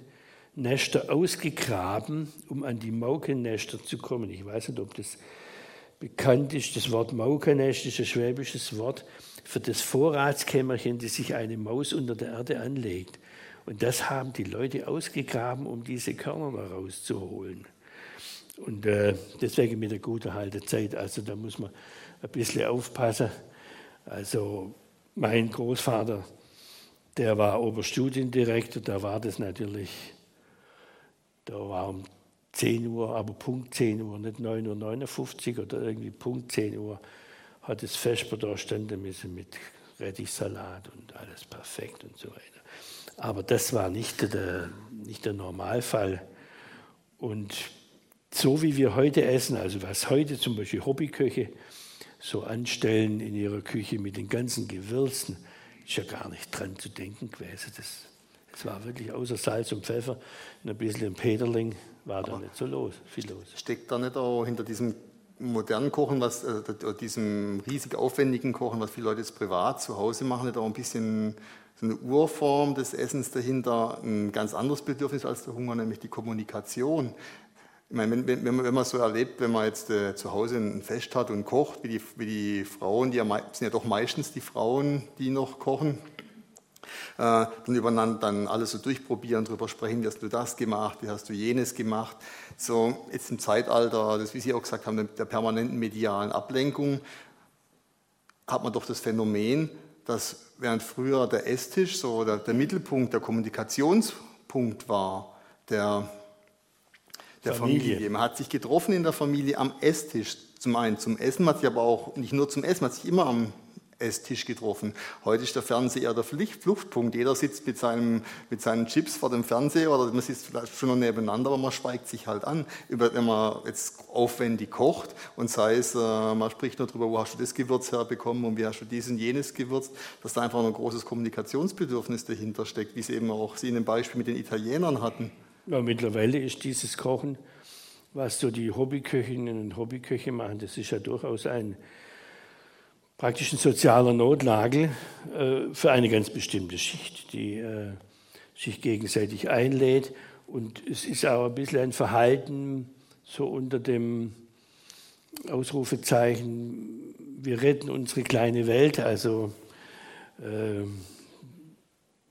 S2: Nester ausgegraben, um an die Maukennester zu kommen. Ich weiß nicht, ob das bekannt ist. Das Wort Maukennest ist ein schwäbisches Wort für das Vorratskämmerchen, das sich eine Maus unter der Erde anlegt. Und das haben die Leute ausgegraben, um diese Körner mal rauszuholen. Und äh, deswegen mit der guten Haltezeit. Also da muss man ein bisschen aufpassen. Also mein Großvater, der war Oberstudiendirektor, da war das natürlich, da war um 10 Uhr, aber Punkt 10 Uhr, nicht 9.59 Uhr oder irgendwie Punkt 10 Uhr, hat das Vesper da standen müssen mit Rettichsalat und alles perfekt und so weiter. Aber das war nicht der, nicht der Normalfall. Und so wie wir heute essen, also was heute zum Beispiel Hobbyköche so anstellen in ihrer Küche mit den ganzen Gewürzen, ist ja gar nicht dran zu denken gewesen. Das, das war wirklich außer Salz und Pfeffer und ein bisschen Peterling war da nicht so los, viel los.
S1: Steckt da nicht auch hinter diesem modernen Kochen, was, äh, diesem riesig aufwendigen Kochen, was viele Leute jetzt privat zu Hause machen, nicht auch ein bisschen so eine Urform des Essens dahinter, ein ganz anderes Bedürfnis als der Hunger, nämlich die Kommunikation. Ich meine, wenn, wenn, wenn man so erlebt, wenn man jetzt äh, zu Hause ein Fest hat und kocht, wie die, wie die Frauen, die ja, sind ja doch meistens die Frauen, die noch kochen, äh, dann übereinander dann alles so durchprobieren, darüber sprechen, wie hast du das gemacht, wie hast du jenes gemacht. So jetzt im Zeitalter, das wie Sie auch gesagt haben, der permanenten medialen Ablenkung, hat man doch das Phänomen, dass während früher der Esstisch so der, der Mittelpunkt, der Kommunikationspunkt war, der der Familie. Familie. Man hat sich getroffen in der Familie am Esstisch. Zum einen zum Essen, man hat sich aber auch nicht nur zum Essen, man hat sich immer am Esstisch getroffen. Heute ist der Fernseher der Fluchtpunkt. Jeder sitzt mit, seinem, mit seinen Chips vor dem Fernseher oder man sitzt vielleicht schon noch nebeneinander, aber man schweigt sich halt an, wenn man jetzt aufwendig kocht und sei es, äh, man spricht nur darüber, wo hast du das Gewürz herbekommen und wie hast du dies und jenes gewürzt, dass da einfach ein großes Kommunikationsbedürfnis dahinter steckt, wie es eben auch Sie in dem Beispiel mit den Italienern hatten.
S2: Ja, mittlerweile ist dieses Kochen, was so die Hobbyköchinnen und Hobbyköche machen, das ist ja durchaus ein praktisch ein sozialer Notnagel äh, für eine ganz bestimmte Schicht, die äh, sich gegenseitig einlädt. Und es ist auch ein bisschen ein Verhalten so unter dem Ausrufezeichen, wir retten unsere kleine Welt, also äh,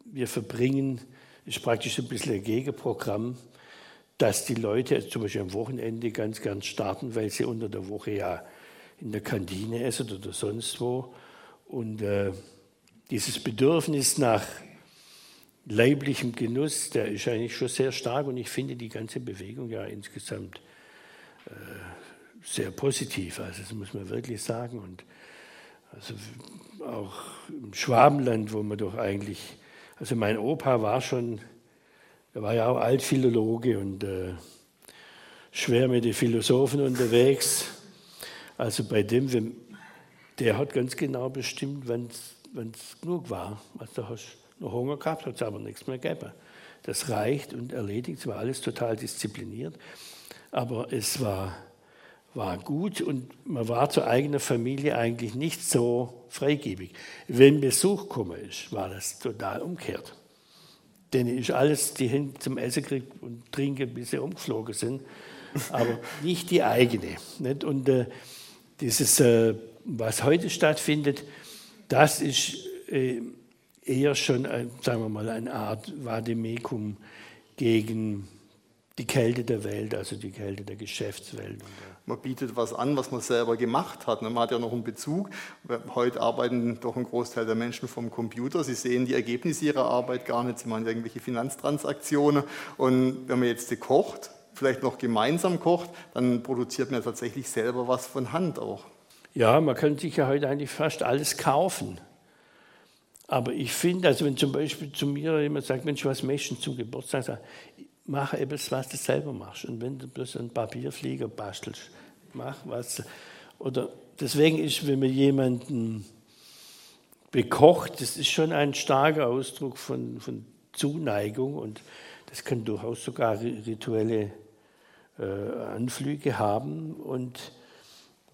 S2: wir verbringen, ist praktisch ein bisschen ein Gegenprogramm, dass die Leute zum Beispiel am Wochenende ganz gern starten, weil sie unter der Woche ja in der Kantine essen oder sonst wo. Und äh, dieses Bedürfnis nach leiblichem Genuss, der ist eigentlich schon sehr stark und ich finde die ganze Bewegung ja insgesamt äh, sehr positiv. Also das muss man wirklich sagen. Und also auch im Schwabenland, wo man doch eigentlich, also mein Opa war schon, er war ja auch Altphilologe und äh, schwer mit den Philosophen unterwegs. Also bei dem, der hat ganz genau bestimmt, wenn es genug war. Also hast noch Hunger gehabt, hat es aber nichts mehr gegeben. Das reicht und erledigt, es war alles total diszipliniert. Aber es war, war gut und man war zur eigenen Familie eigentlich nicht so freigebig. Wenn Besuch gekommen ist, war das total umgekehrt. Denn ist alles, die hin zum Essen kriegen und trinken, bis sie umgeflogen sind, aber nicht die eigene. Nicht? Und äh, dieses, äh, was heute stattfindet, das ist äh, eher schon, ein, sagen wir mal, eine Art Vademekum gegen die Kälte der Welt, also die Kälte der Geschäftswelt.
S1: Man bietet was an, was man selber gemacht hat. Man hat ja noch einen Bezug. Heute arbeiten doch ein Großteil der Menschen vom Computer. Sie sehen die Ergebnisse ihrer Arbeit gar nicht. Sie machen irgendwelche Finanztransaktionen. Und wenn man jetzt kocht, vielleicht noch gemeinsam kocht, dann produziert man tatsächlich selber was von Hand auch.
S2: Ja, man kann sich ja heute eigentlich fast alles kaufen. Aber ich finde, also wenn zum Beispiel zu mir jemand sagt, Mensch, was möchtest du zum Geburtstag? Mach etwas, was du selber machst. Und wenn du bloß einen Papierflieger bastelst, mach was. Oder deswegen ist, wenn man jemanden bekocht, das ist schon ein starker Ausdruck von, von Zuneigung und das kann durchaus sogar rituelle äh, Anflüge haben und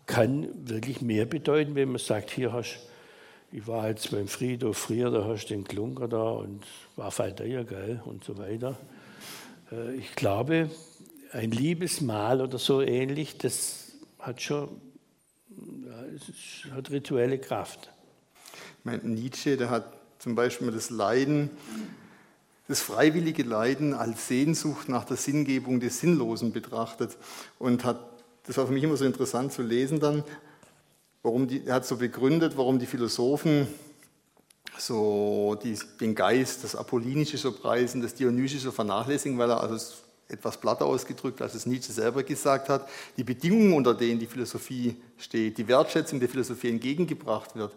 S2: kann wirklich mehr bedeuten, wenn man sagt, hier hast ich war jetzt beim Friedhof früher, da hast du den Klunker da und war Falteier, gell, und so weiter. Äh, ich glaube, ein Liebesmahl oder so ähnlich, das hat schon hat rituelle Kraft.
S1: Mein Nietzsche, der hat zum Beispiel das Leiden das freiwillige Leiden als Sehnsucht nach der Sinngebung des Sinnlosen betrachtet und hat, das war für mich immer so interessant zu lesen dann, warum die, er hat so begründet, warum die Philosophen so die, den Geist, das Apollinische so preisen, das Dionysische so vernachlässigen, weil er also etwas platter ausgedrückt, als es Nietzsche selber gesagt hat, die Bedingungen, unter denen die Philosophie steht, die Wertschätzung der Philosophie entgegengebracht wird,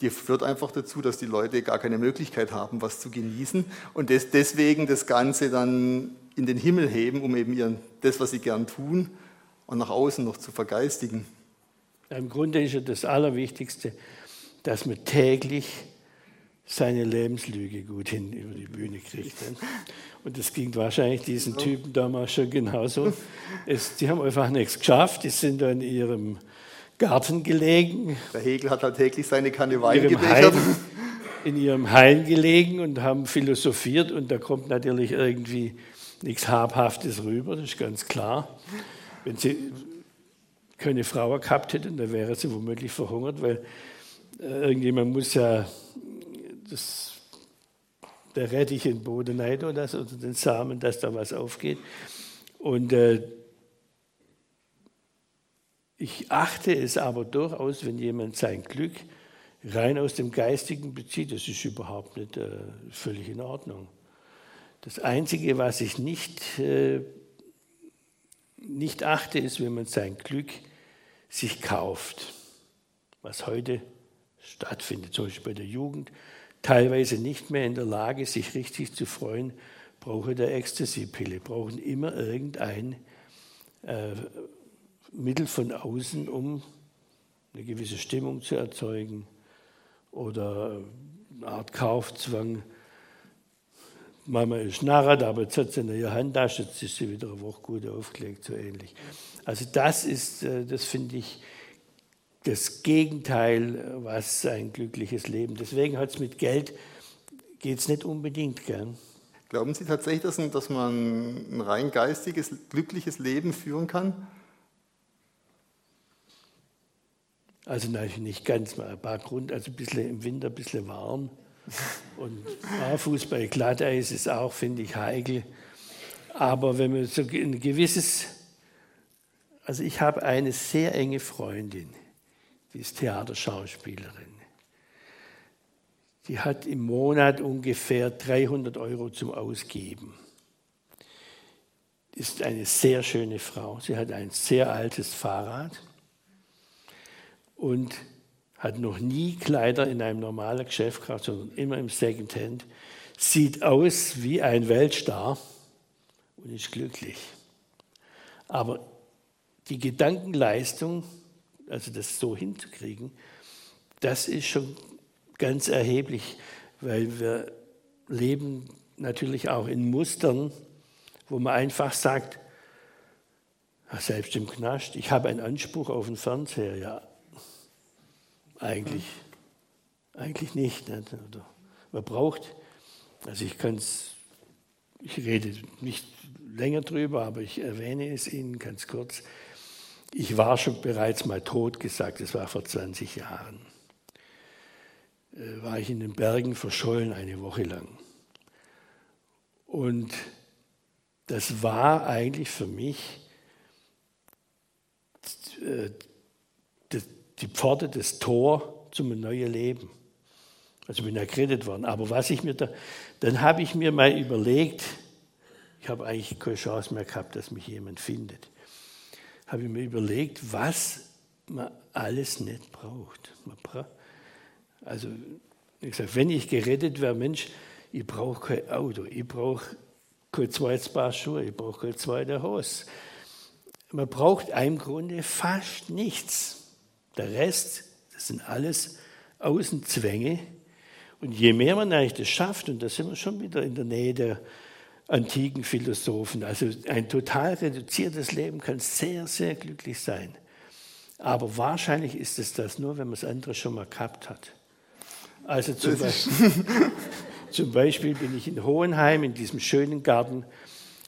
S1: die führt einfach dazu, dass die Leute gar keine Möglichkeit haben, was zu genießen und deswegen das Ganze dann in den Himmel heben, um eben ihren, das, was sie gern tun, und nach außen noch zu vergeistigen.
S2: Im Grunde ist ja das Allerwichtigste, dass man täglich seine Lebenslüge gut hin über die Bühne kriegt. Und das ging wahrscheinlich diesen Typen damals schon genauso. Es, die haben einfach nichts geschafft, die sind da in ihrem Garten gelegen.
S1: Der Hegel hat halt täglich seine Kanne Wein gebechert.
S2: in ihrem Hain gelegen und haben philosophiert und da kommt natürlich irgendwie nichts Habhaftes rüber, das ist ganz klar. Wenn sie keine Frau gehabt hätten, dann wäre sie womöglich verhungert, weil äh, irgendjemand muss ja das, der Rettich in den Boden rein oder, das, oder den Samen, dass da was aufgeht. Und äh, ich achte es aber durchaus, wenn jemand sein Glück rein aus dem Geistigen bezieht, das ist überhaupt nicht äh, völlig in Ordnung. Das Einzige, was ich nicht, äh, nicht achte, ist, wenn man sein Glück sich kauft, was heute stattfindet, zum Beispiel bei der Jugend, teilweise nicht mehr in der Lage, sich richtig zu freuen, brauchen der Ecstasy-Pille, brauchen immer irgendein äh, Mittel von außen, um eine gewisse Stimmung zu erzeugen oder eine Art Kaufzwang. Mama ist narrat, aber jetzt hat sie in ihrer Handtasche, jetzt ist sie wieder eine Woche gut aufgelegt, so ähnlich. Also das ist, äh, das finde ich, das Gegenteil, was ein glückliches Leben. Deswegen hat es mit Geld, geht es nicht unbedingt gern.
S1: Glauben Sie tatsächlich, dass man ein rein geistiges, glückliches Leben führen kann?
S2: Also natürlich nicht ganz, mal ein paar Grund, also ein bisschen im Winter ein bisschen warm. Und Barfuß bei Glatteis ist auch, finde ich, heikel. Aber wenn man so ein gewisses also ich habe eine sehr enge Freundin, die ist Theaterschauspielerin. Die hat im Monat ungefähr 300 Euro zum Ausgeben. Ist eine sehr schöne Frau. Sie hat ein sehr altes Fahrrad und hat noch nie Kleider in einem normalen Geschäft gekauft, sondern immer im Secondhand. Sieht aus wie ein Weltstar und ist glücklich. Aber die Gedankenleistung, also das so hinzukriegen, das ist schon ganz erheblich, weil wir leben natürlich auch in Mustern, wo man einfach sagt, selbst im Knast, ich habe einen Anspruch auf den Fernseher, ja, eigentlich, eigentlich nicht. nicht? Oder man braucht, also ich kann es, ich rede nicht länger drüber, aber ich erwähne es Ihnen ganz kurz. Ich war schon bereits mal tot gesagt, das war vor 20 Jahren. Äh, war ich in den Bergen verschollen eine Woche lang. Und das war eigentlich für mich äh, die Pforte, das Tor zum neuen Leben. Also bin geredet worden. Aber was ich mir da, dann habe ich mir mal überlegt, ich habe eigentlich keine Chance mehr gehabt, dass mich jemand findet habe ich mir überlegt, was man alles nicht braucht. Also, ich sage, wenn ich gerettet wäre, Mensch, ich brauche kein Auto, ich brauche kein zweites Paar Schuhe, ich brauche kein zweites Haus. Man braucht im Grunde fast nichts. Der Rest, das sind alles Außenzwänge. Und je mehr man eigentlich das schafft, und da sind wir schon wieder in der Nähe der antiken Philosophen. Also ein total reduziertes Leben kann sehr, sehr glücklich sein. Aber wahrscheinlich ist es das nur, wenn man das andere schon mal gehabt hat. Also zum Beispiel, zum Beispiel bin ich in Hohenheim in diesem schönen Garten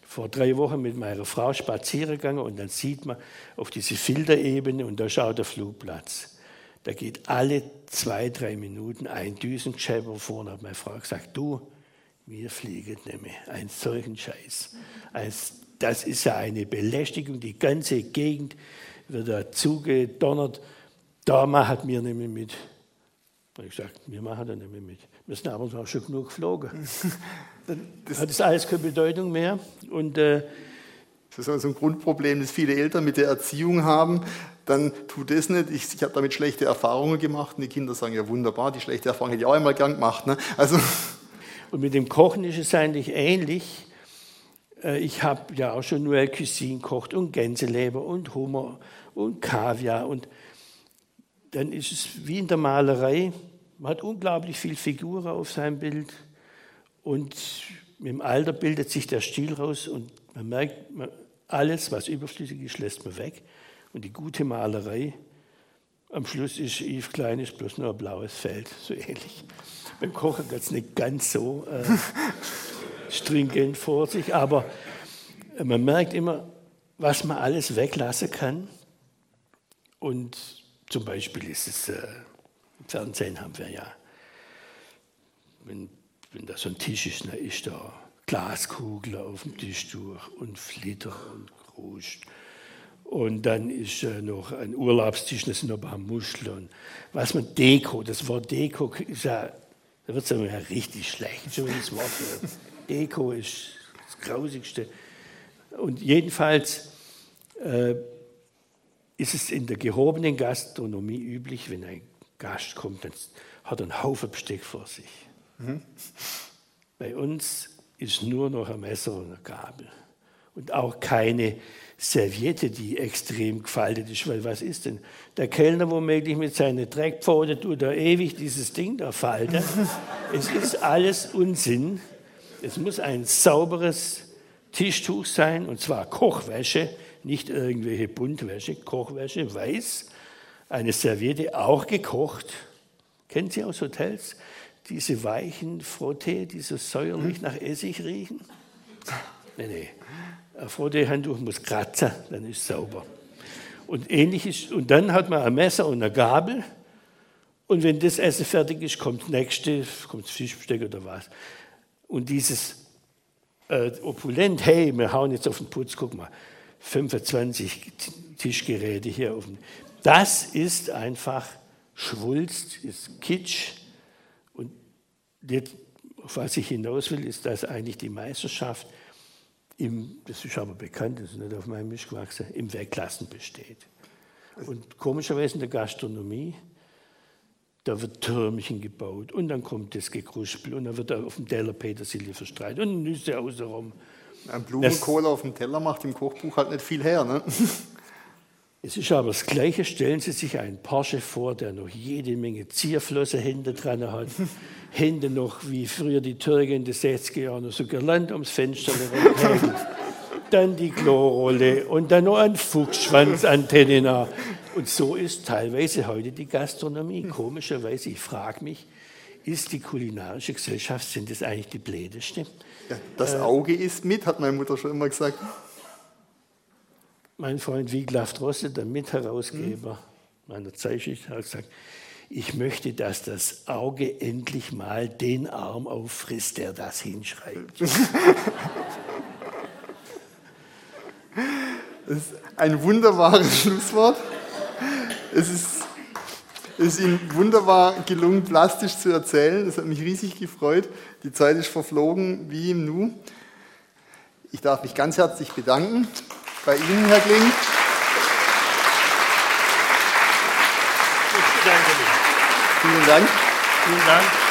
S2: vor drei Wochen mit meiner Frau spazieren gegangen und dann sieht man auf diese Filterebene und da schaut der Flugplatz. Da geht alle zwei, drei Minuten ein Düsengeschäber vor und hat meine Frau gesagt, du, wir fliegen nicht mehr. Ein solchen Scheiß. Das ist ja eine Belästigung. Die ganze Gegend wird da zugedonnert. da machen wir mehr mit. Habe ich gesagt, wir machen da nicht mehr mit. Wir sind aber auch schon genug geflogen. Dann hat das alles keine Bedeutung mehr. Und, äh,
S1: das ist also ein Grundproblem, das viele Eltern mit der Erziehung haben. Dann tut das nicht. Ich, ich habe damit schlechte Erfahrungen gemacht. Und die Kinder sagen, ja wunderbar, die schlechte Erfahrung hätte ich auch einmal gern gemacht. Ne? Also.
S2: Und mit dem Kochen ist es eigentlich ähnlich. Äh, ich habe ja auch schon Noël Cuisine gekocht und Gänseleber und Hummer und Kaviar. Und dann ist es wie in der Malerei. Man hat unglaublich viel Figuren auf seinem Bild. Und mit dem Alter bildet sich der Stil raus und man merkt, alles, was überflüssig ist, lässt man weg. Und die gute Malerei, am Schluss ist Yves Klein ist bloß nur ein blaues Feld, so ähnlich. Beim Kochen geht es nicht ganz so äh, stringent vor sich, aber man merkt immer, was man alles weglassen kann. Und zum Beispiel ist es, äh, Fernsehen haben wir ja, wenn, wenn da so ein Tisch ist, dann ist da Glaskugel auf dem Tisch durch und Flitter und Krust. Und dann ist äh, noch ein Urlaubstisch, da sind noch ein paar Muscheln. Was man Deko, das Wort Deko ist ja, da wird es ja richtig schlecht, schon das Wort. Deko ist das Grausigste. Und jedenfalls äh, ist es in der gehobenen Gastronomie üblich, wenn ein Gast kommt, dann hat er einen Haufen Besteck vor sich. Mhm. Bei uns ist nur noch ein Messer und eine Gabel. Und auch keine Serviette, die extrem gefaltet ist, weil was ist denn? Der Kellner womöglich mit seiner Dreckpfote tut da ewig dieses Ding da falten. es ist alles Unsinn. Es muss ein sauberes Tischtuch sein, und zwar Kochwäsche, nicht irgendwelche Buntwäsche, Kochwäsche, weiß, eine Serviette auch gekocht. Kennen Sie aus Hotels diese weichen Frottee, die so säuerlich hm? nach Essig riechen? Nee, nee. Ein Frottee-Handtuch muss kratzen, dann ist es sauber. Und ähnlich und dann hat man ein Messer und eine Gabel. Und wenn das Essen fertig ist, kommt das nächste, kommt das Fischbesteck oder was. Und dieses äh, Opulent, hey, wir hauen jetzt auf den Putz, guck mal, 25 Tischgeräte hier auf dem. Das ist einfach Schwulst, ist Kitsch. Und jetzt, auf was ich hinaus will, ist, dass eigentlich die Meisterschaft, im, das ist aber bekannt, das ist nicht auf meinem Misch gewachsen, im Weglassen besteht. Und komischerweise in der Gastronomie, da wird Türmchen gebaut und dann kommt das Gekruspel und dann wird auf dem Teller Petersilie verstreut und Nüsse außenrum.
S1: Ein Blumenkohl auf dem Teller macht im Kochbuch halt nicht viel her. Ne?
S2: Es ist aber das Gleiche. Stellen Sie sich einen Porsche vor, der noch jede Menge Zierflosse hinten dran hat. Hände noch, wie früher die Türken in den 60er Jahren, so Girland ums Fenster hängen. Dann die Klorolle und dann noch ein Fuchsschwanzantenne. Und so ist teilweise heute die Gastronomie. Komischerweise, ich frage mich, ist die kulinarische Gesellschaft, sind das eigentlich die Blädeste?
S1: Ja, das äh, Auge ist mit, hat meine Mutter schon immer gesagt.
S2: Mein Freund Wiglaf Drosse, der Mitherausgeber hm. meiner Zeitschrift, hat gesagt, ich möchte, dass das Auge endlich mal den Arm auffrisst, der das hinschreibt. das
S1: ist ein wunderbares Schlusswort. Es ist, es ist Ihnen wunderbar gelungen, plastisch zu erzählen. Das hat mich riesig gefreut. Die Zeit ist verflogen wie im Nu. Ich darf mich ganz herzlich bedanken bei Ihnen, Herr Kling.
S2: Ich bedanke mich.
S1: Vielen Dank.
S2: Vielen Dank.